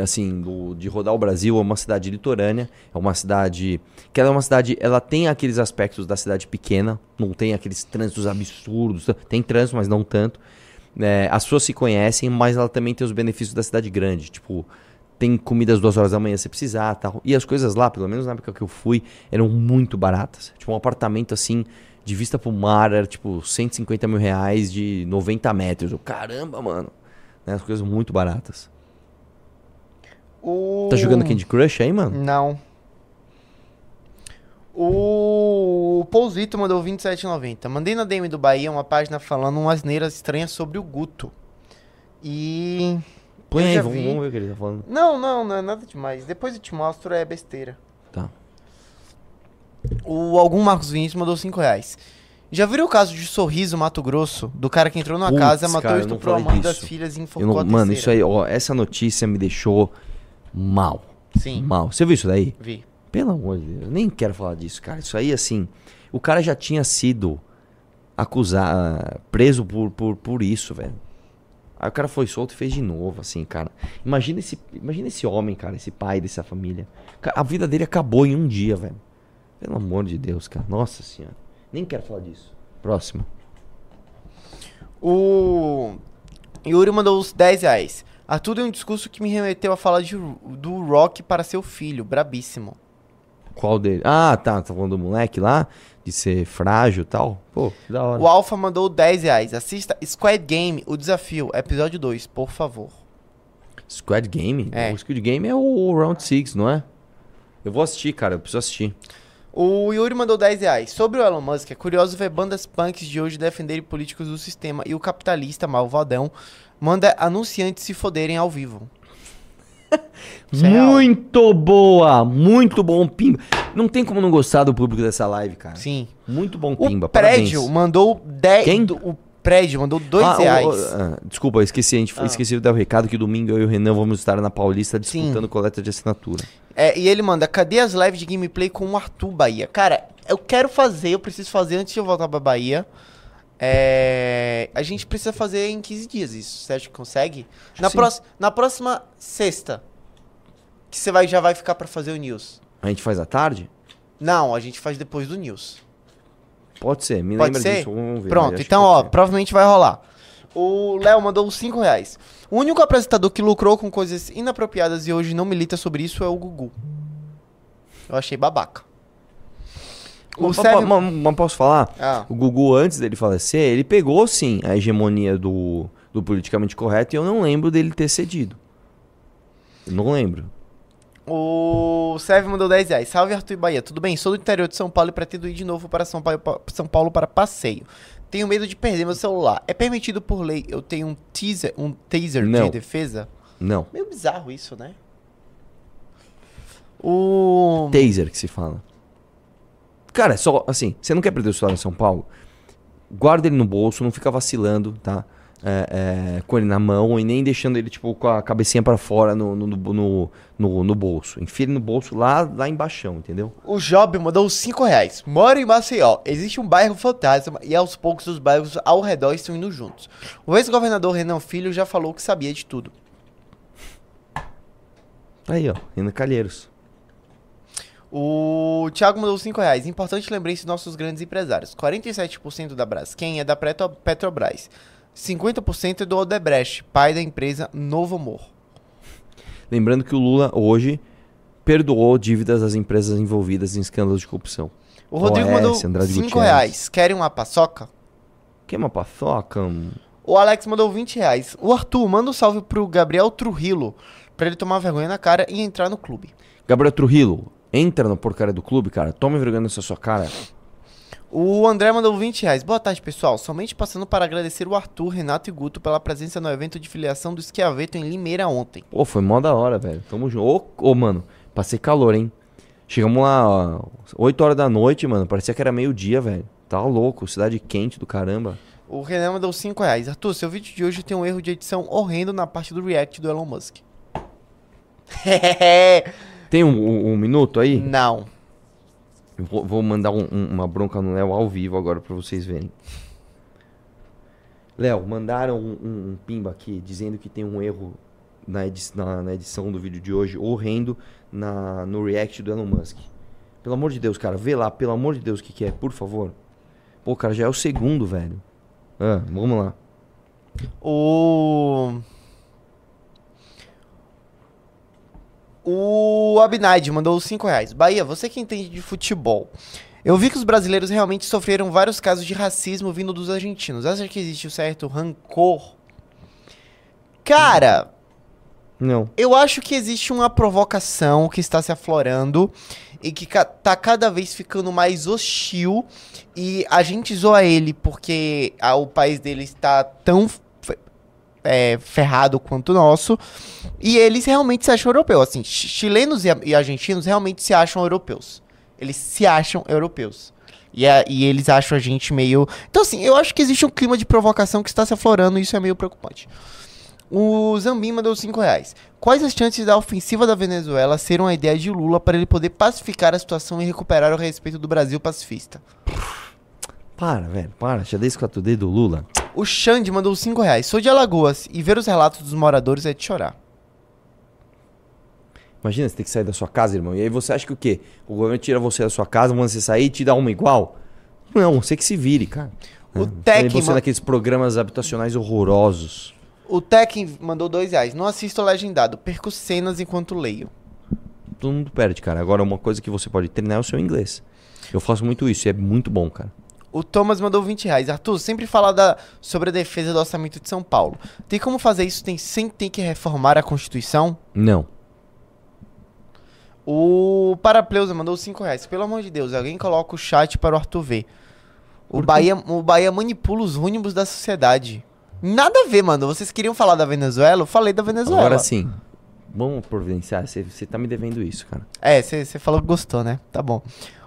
Assim, do- de rodar o Brasil, é uma cidade litorânea, é uma cidade. Que ela é uma cidade. Ela tem aqueles aspectos da cidade pequena, não tem aqueles trânsitos absurdos. Tem trânsito, mas não tanto. É, as pessoas se conhecem, mas ela também tem os benefícios da cidade grande. Tipo, tem comida às duas horas da manhã se precisar tal. E as coisas lá, pelo menos na época que eu fui, eram muito baratas. Tipo, um apartamento assim, de vista pro mar, era tipo 150 mil reais de 90 metros. Eu, caramba, mano. Né, as coisas muito baratas. O... Tá jogando Candy Crush aí, mano? Não. O Pousito mandou 27,90. Mandei na DM do Bahia uma página falando umas neiras estranhas sobre o Guto. E. Põe aí, vamos, vamos ver o que ele tá falando. Não, não, não é nada demais. Depois eu te mostro, é besteira. Tá. O Algum Marcos Vinícius mandou 5 reais. Já viram o caso de Sorriso, Mato Grosso? Do cara que entrou numa Putz, casa, matou cara, e estuprou a mãe das disso. filhas e enforcou não- mano, isso aí, ó, essa notícia me deixou mal. Sim, Mal. Você viu isso daí? vi. Pelo amor de Deus, eu nem quero falar disso, cara. Isso aí, assim, o cara já tinha sido acusado, preso por, por, por isso, velho. Aí o cara foi solto e fez de novo, assim, cara. Imagina esse, imagina esse homem, cara, esse pai dessa família. A vida dele acabou em um dia, velho. Pelo amor de Deus, cara. Nossa senhora. Nem quero falar disso. Próximo. O Yuri mandou os 10 reais. Arthur deu um discurso que me remeteu a falar de, do rock para seu filho, brabíssimo. Qual dele? Ah, tá. Tá falando do moleque lá? De ser frágil e tal? Pô, que da hora. O Alpha mandou 10 reais. Assista Squad Game, o desafio, episódio 2, por favor. Squad Game? É. O Squad Game é o Round 6, não é? Eu vou assistir, cara. Eu preciso assistir. O Yuri mandou 10 reais. Sobre o Elon Musk, é curioso ver bandas punks de hoje defenderem políticos do sistema e o capitalista malvadão manda anunciantes se foderem ao vivo. Muito boa! Muito bom, Pimba. Não tem como não gostar do público dessa live, cara. Sim. Muito bom, O Pimba. prédio Parabéns. mandou 10. Quem? O prédio mandou 2 Ah, o- reais. o- ah, desculpa, eu esqueci, a gente Ah. esqueci de dar o recado que domingo eu e o Renan vamos estar na Paulista disputando Sim. coleta de assinatura. É, e ele manda, cadê as lives de gameplay com o Arthur Bahia? Cara, eu quero fazer, eu preciso fazer antes de eu voltar pra Bahia. É, a gente precisa fazer em 15 dias isso, você acha que consegue? Na, próxima, na próxima sexta, que você vai, já vai ficar pra fazer o news. A gente faz à tarde? Não, a gente faz depois do news. Pode ser, me Pode lembra ser? disso, vamos ver. Pronto, então ó, ser. provavelmente vai rolar. O Léo mandou 5 reais. O único apresentador que lucrou com coisas inapropriadas e hoje não milita sobre isso é o Gugu. Eu achei babaca. O Mas- Sérgio... mas- mas posso falar? Ah. O Gugu, antes dele falecer, ele pegou sim a hegemonia do, do politicamente correto e eu não lembro dele ter cedido. Eu não lembro. O Sérgio mandou 10 reais. Salve Arthur e Bahia. Tudo bem? Sou do interior de São Paulo e pretendo ir de novo para São Paulo, pa- São Paulo para passeio. Tenho medo de perder meu celular. É permitido por lei eu tenho um teaser, um taser Não. de defesa? Não. Meio bizarro isso, né? O. Taser que se fala. Cara, é só assim, você não quer perder o celular em São Paulo? Guarda ele no bolso, não fica vacilando, tá? É, é, com ele na mão e nem deixando ele, tipo, com a cabecinha pra fora no, no, no, no, no bolso. Enfia ele no bolso lá, lá embaixo, entendeu? O Job mandou 5 reais. Moro em Maceió. Existe um bairro fantasma e aos poucos os bairros ao redor estão indo juntos. O ex-governador Renan Filho já falou que sabia de tudo. Aí, ó, Renan Calheiros. O Thiago mandou 5 reais. Importante lembrete dos nossos grandes empresários. 47% da Braskem é da Petro- Petrobras. 50% é do Odebrecht, pai da empresa Novo Amor. Lembrando que o Lula hoje perdoou dívidas das empresas envolvidas em escândalos de corrupção. O Rodrigo OS, mandou Andrade 5 Gutierrez. reais. Querem uma paçoca? Que é uma paçoca? O Alex mandou 20 reais. O Arthur manda um salve pro Gabriel Trujillo pra ele tomar vergonha na cara e entrar no clube. Gabriel Trujillo, entra na porcaria do clube, cara. Tome vergonha nessa sua cara. O André mandou 20 reais. Boa tarde, pessoal. Somente passando para agradecer o Arthur, Renato e Guto pela presença no evento de filiação do Esquiaveto em Limeira ontem. Pô, foi mó da hora, velho. Tamo junto. Ô, ô, mano, passei calor, hein? Chegamos lá, ó, 8 horas da noite, mano. Parecia que era meio-dia, velho. Tava louco, cidade quente do caramba. O Renan mandou 5 reais. Arthur, seu vídeo de hoje tem um erro de edição horrendo na parte do react do Elon Musk. Tem um, um- um minuto aí? Não. Vou, vou mandar um- um- uma bronca no Léo ao vivo agora pra vocês verem. Léo, mandaram um, um- pimba aqui dizendo que tem um erro na, edi- na- na edição do vídeo de hoje, horrendo, na, no react do Elon Musk. Pelo amor de Deus, cara, vê lá, pelo amor de Deus, o que, que é, por favor. Pô, cara, já é o segundo, velho. Ah, vamos lá. O. O Abnaid mandou 5 reais. Bahia, você que entende de futebol. Eu vi que os brasileiros realmente sofreram vários casos de racismo vindo dos argentinos. Acha que existe um certo rancor? Cara, Não. eu acho que existe uma provocação que está se aflorando e que ca- tá cada vez ficando mais hostil e a gente zoa ele porque ah, o país dele está tão é, ferrado quanto o nosso e eles realmente se acham europeus. Assim, chi- chilenos e, e argentinos realmente se acham europeus. Eles se acham europeus. E, a- e eles acham a gente meio. Então, assim, eu acho que existe um clima de provocação que está se aflorando e isso é meio preocupante. O Zambim mandou 5 reais. Quais as chances da ofensiva da Venezuela ser uma ideia de Lula para ele poder pacificar a situação e recuperar o respeito do Brasil pacifista? Para, velho, para. Já dei esse 4D do Lula. O Xande mandou 5 reais. Sou de Alagoas e ver os relatos dos moradores é de chorar. Imagina, você tem que sair da sua casa, irmão. E aí você acha que o quê? O governo tira você da sua casa, manda você sair e te dá uma igual? Não, você que se vire, cara. O É. Tec você naqueles programas habitacionais horrorosos. O Tekken mandou dois reais. Não assisto legendado, perco cenas enquanto leio. Todo mundo perde, cara. Agora, uma coisa que você pode treinar é o seu inglês. Eu faço muito isso e é muito bom, cara. O Thomas mandou 20 reais. Arthur, sempre fala da, sobre a defesa do orçamento de São Paulo. Tem como fazer isso tem, sem ter que reformar a Constituição? Não. O Parapleusa mandou 5 reais. Pelo amor de Deus, alguém coloca o chat para o Arthur ver. O Bahia, o Bahia manipula os ônibus da sociedade. Nada a ver, mano. Vocês queriam falar da Venezuela? Eu falei da Venezuela. Agora sim. Vamos providenciar. Você tá me devendo isso, cara. É, você falou que gostou, né? Tá bom.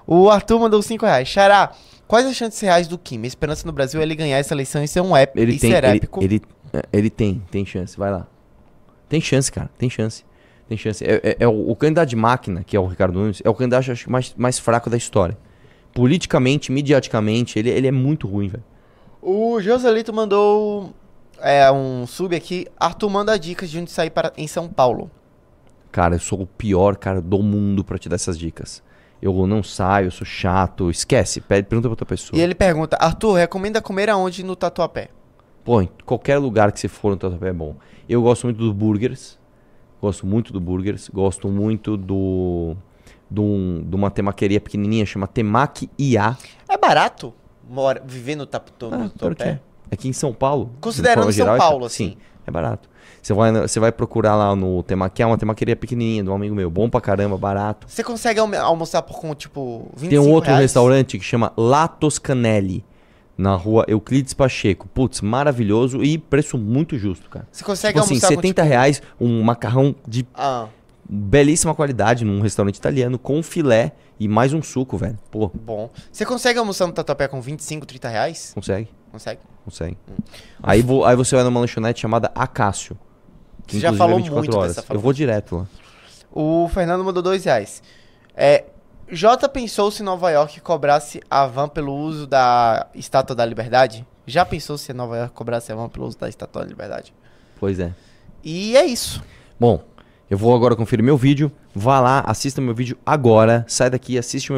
O Arthur mandou 5 reais. Xará, quais as chances reais do Kim? A esperança no Brasil é ele ganhar essa eleição e ser um épico. Ele tem, ser ele, épico. ele, é, ele tem, tem chance. Vai lá. Tem chance, cara. Tem chance. Tem chance. É, é- é o, o candidato de máquina, que é o Ricardo Nunes, é o candidato acho, mais, mais fraco da história. Politicamente, mediaticamente, ele, ele é muito ruim, velho. O Joselito mandou é, um sub aqui. Arthur manda dicas de onde sair para, em São Paulo. Cara, eu sou o pior cara do mundo pra te dar essas dicas. Eu não saio, eu sou chato. Esquece, pede, pergunta pra outra pessoa. E ele pergunta: Arthur, recomenda comer aonde no Tatuapé? Pô, em qualquer lugar que você for no Tatuapé é bom. Eu gosto muito dos burgers. Gosto muito do burgers. Gosto muito do. De, um- de uma temaqueria pequenininha, chama Temaki IA. É barato mora, viver no, Ah, pior que Tatuapé? é. Aqui em São Paulo. de Considerando São é Paulo, ca- assim. Sim, é barato. Você vai, você vai procurar lá no Temaki, é uma temaqueria pequenininha de um amigo meu. Bom pra caramba, barato. Você consegue almoçar por com, tipo 25 Tem um outro reais? restaurante que chama La Toscanelli, na rua Euclides Pacheco. Putz, maravilhoso e preço muito justo, cara. Você consegue Tipo assim, almoçar 70 reais, um macarrão de tipo... Ah, belíssima qualidade num restaurante italiano com filé e mais um suco, velho. Pô, bom. Você consegue almoçar no Tatuapé com 25, 30 reais? consegue, Consegue? consegue. Aí, vo- aí você vai numa lanchonete chamada Acácio. Você já falou muito dessa, falou Eu vou direto lá. O Fernando mandou dois reais. É, Jota pensou se Nova York cobrasse a van pelo uso da Estátua da Liberdade? Já pensou se Nova York cobrasse a van pelo uso da Estátua da Liberdade? Pois é. E é isso. Bom, eu vou agora conferir meu vídeo. Vá lá, assista meu vídeo agora. Sai daqui, assiste meu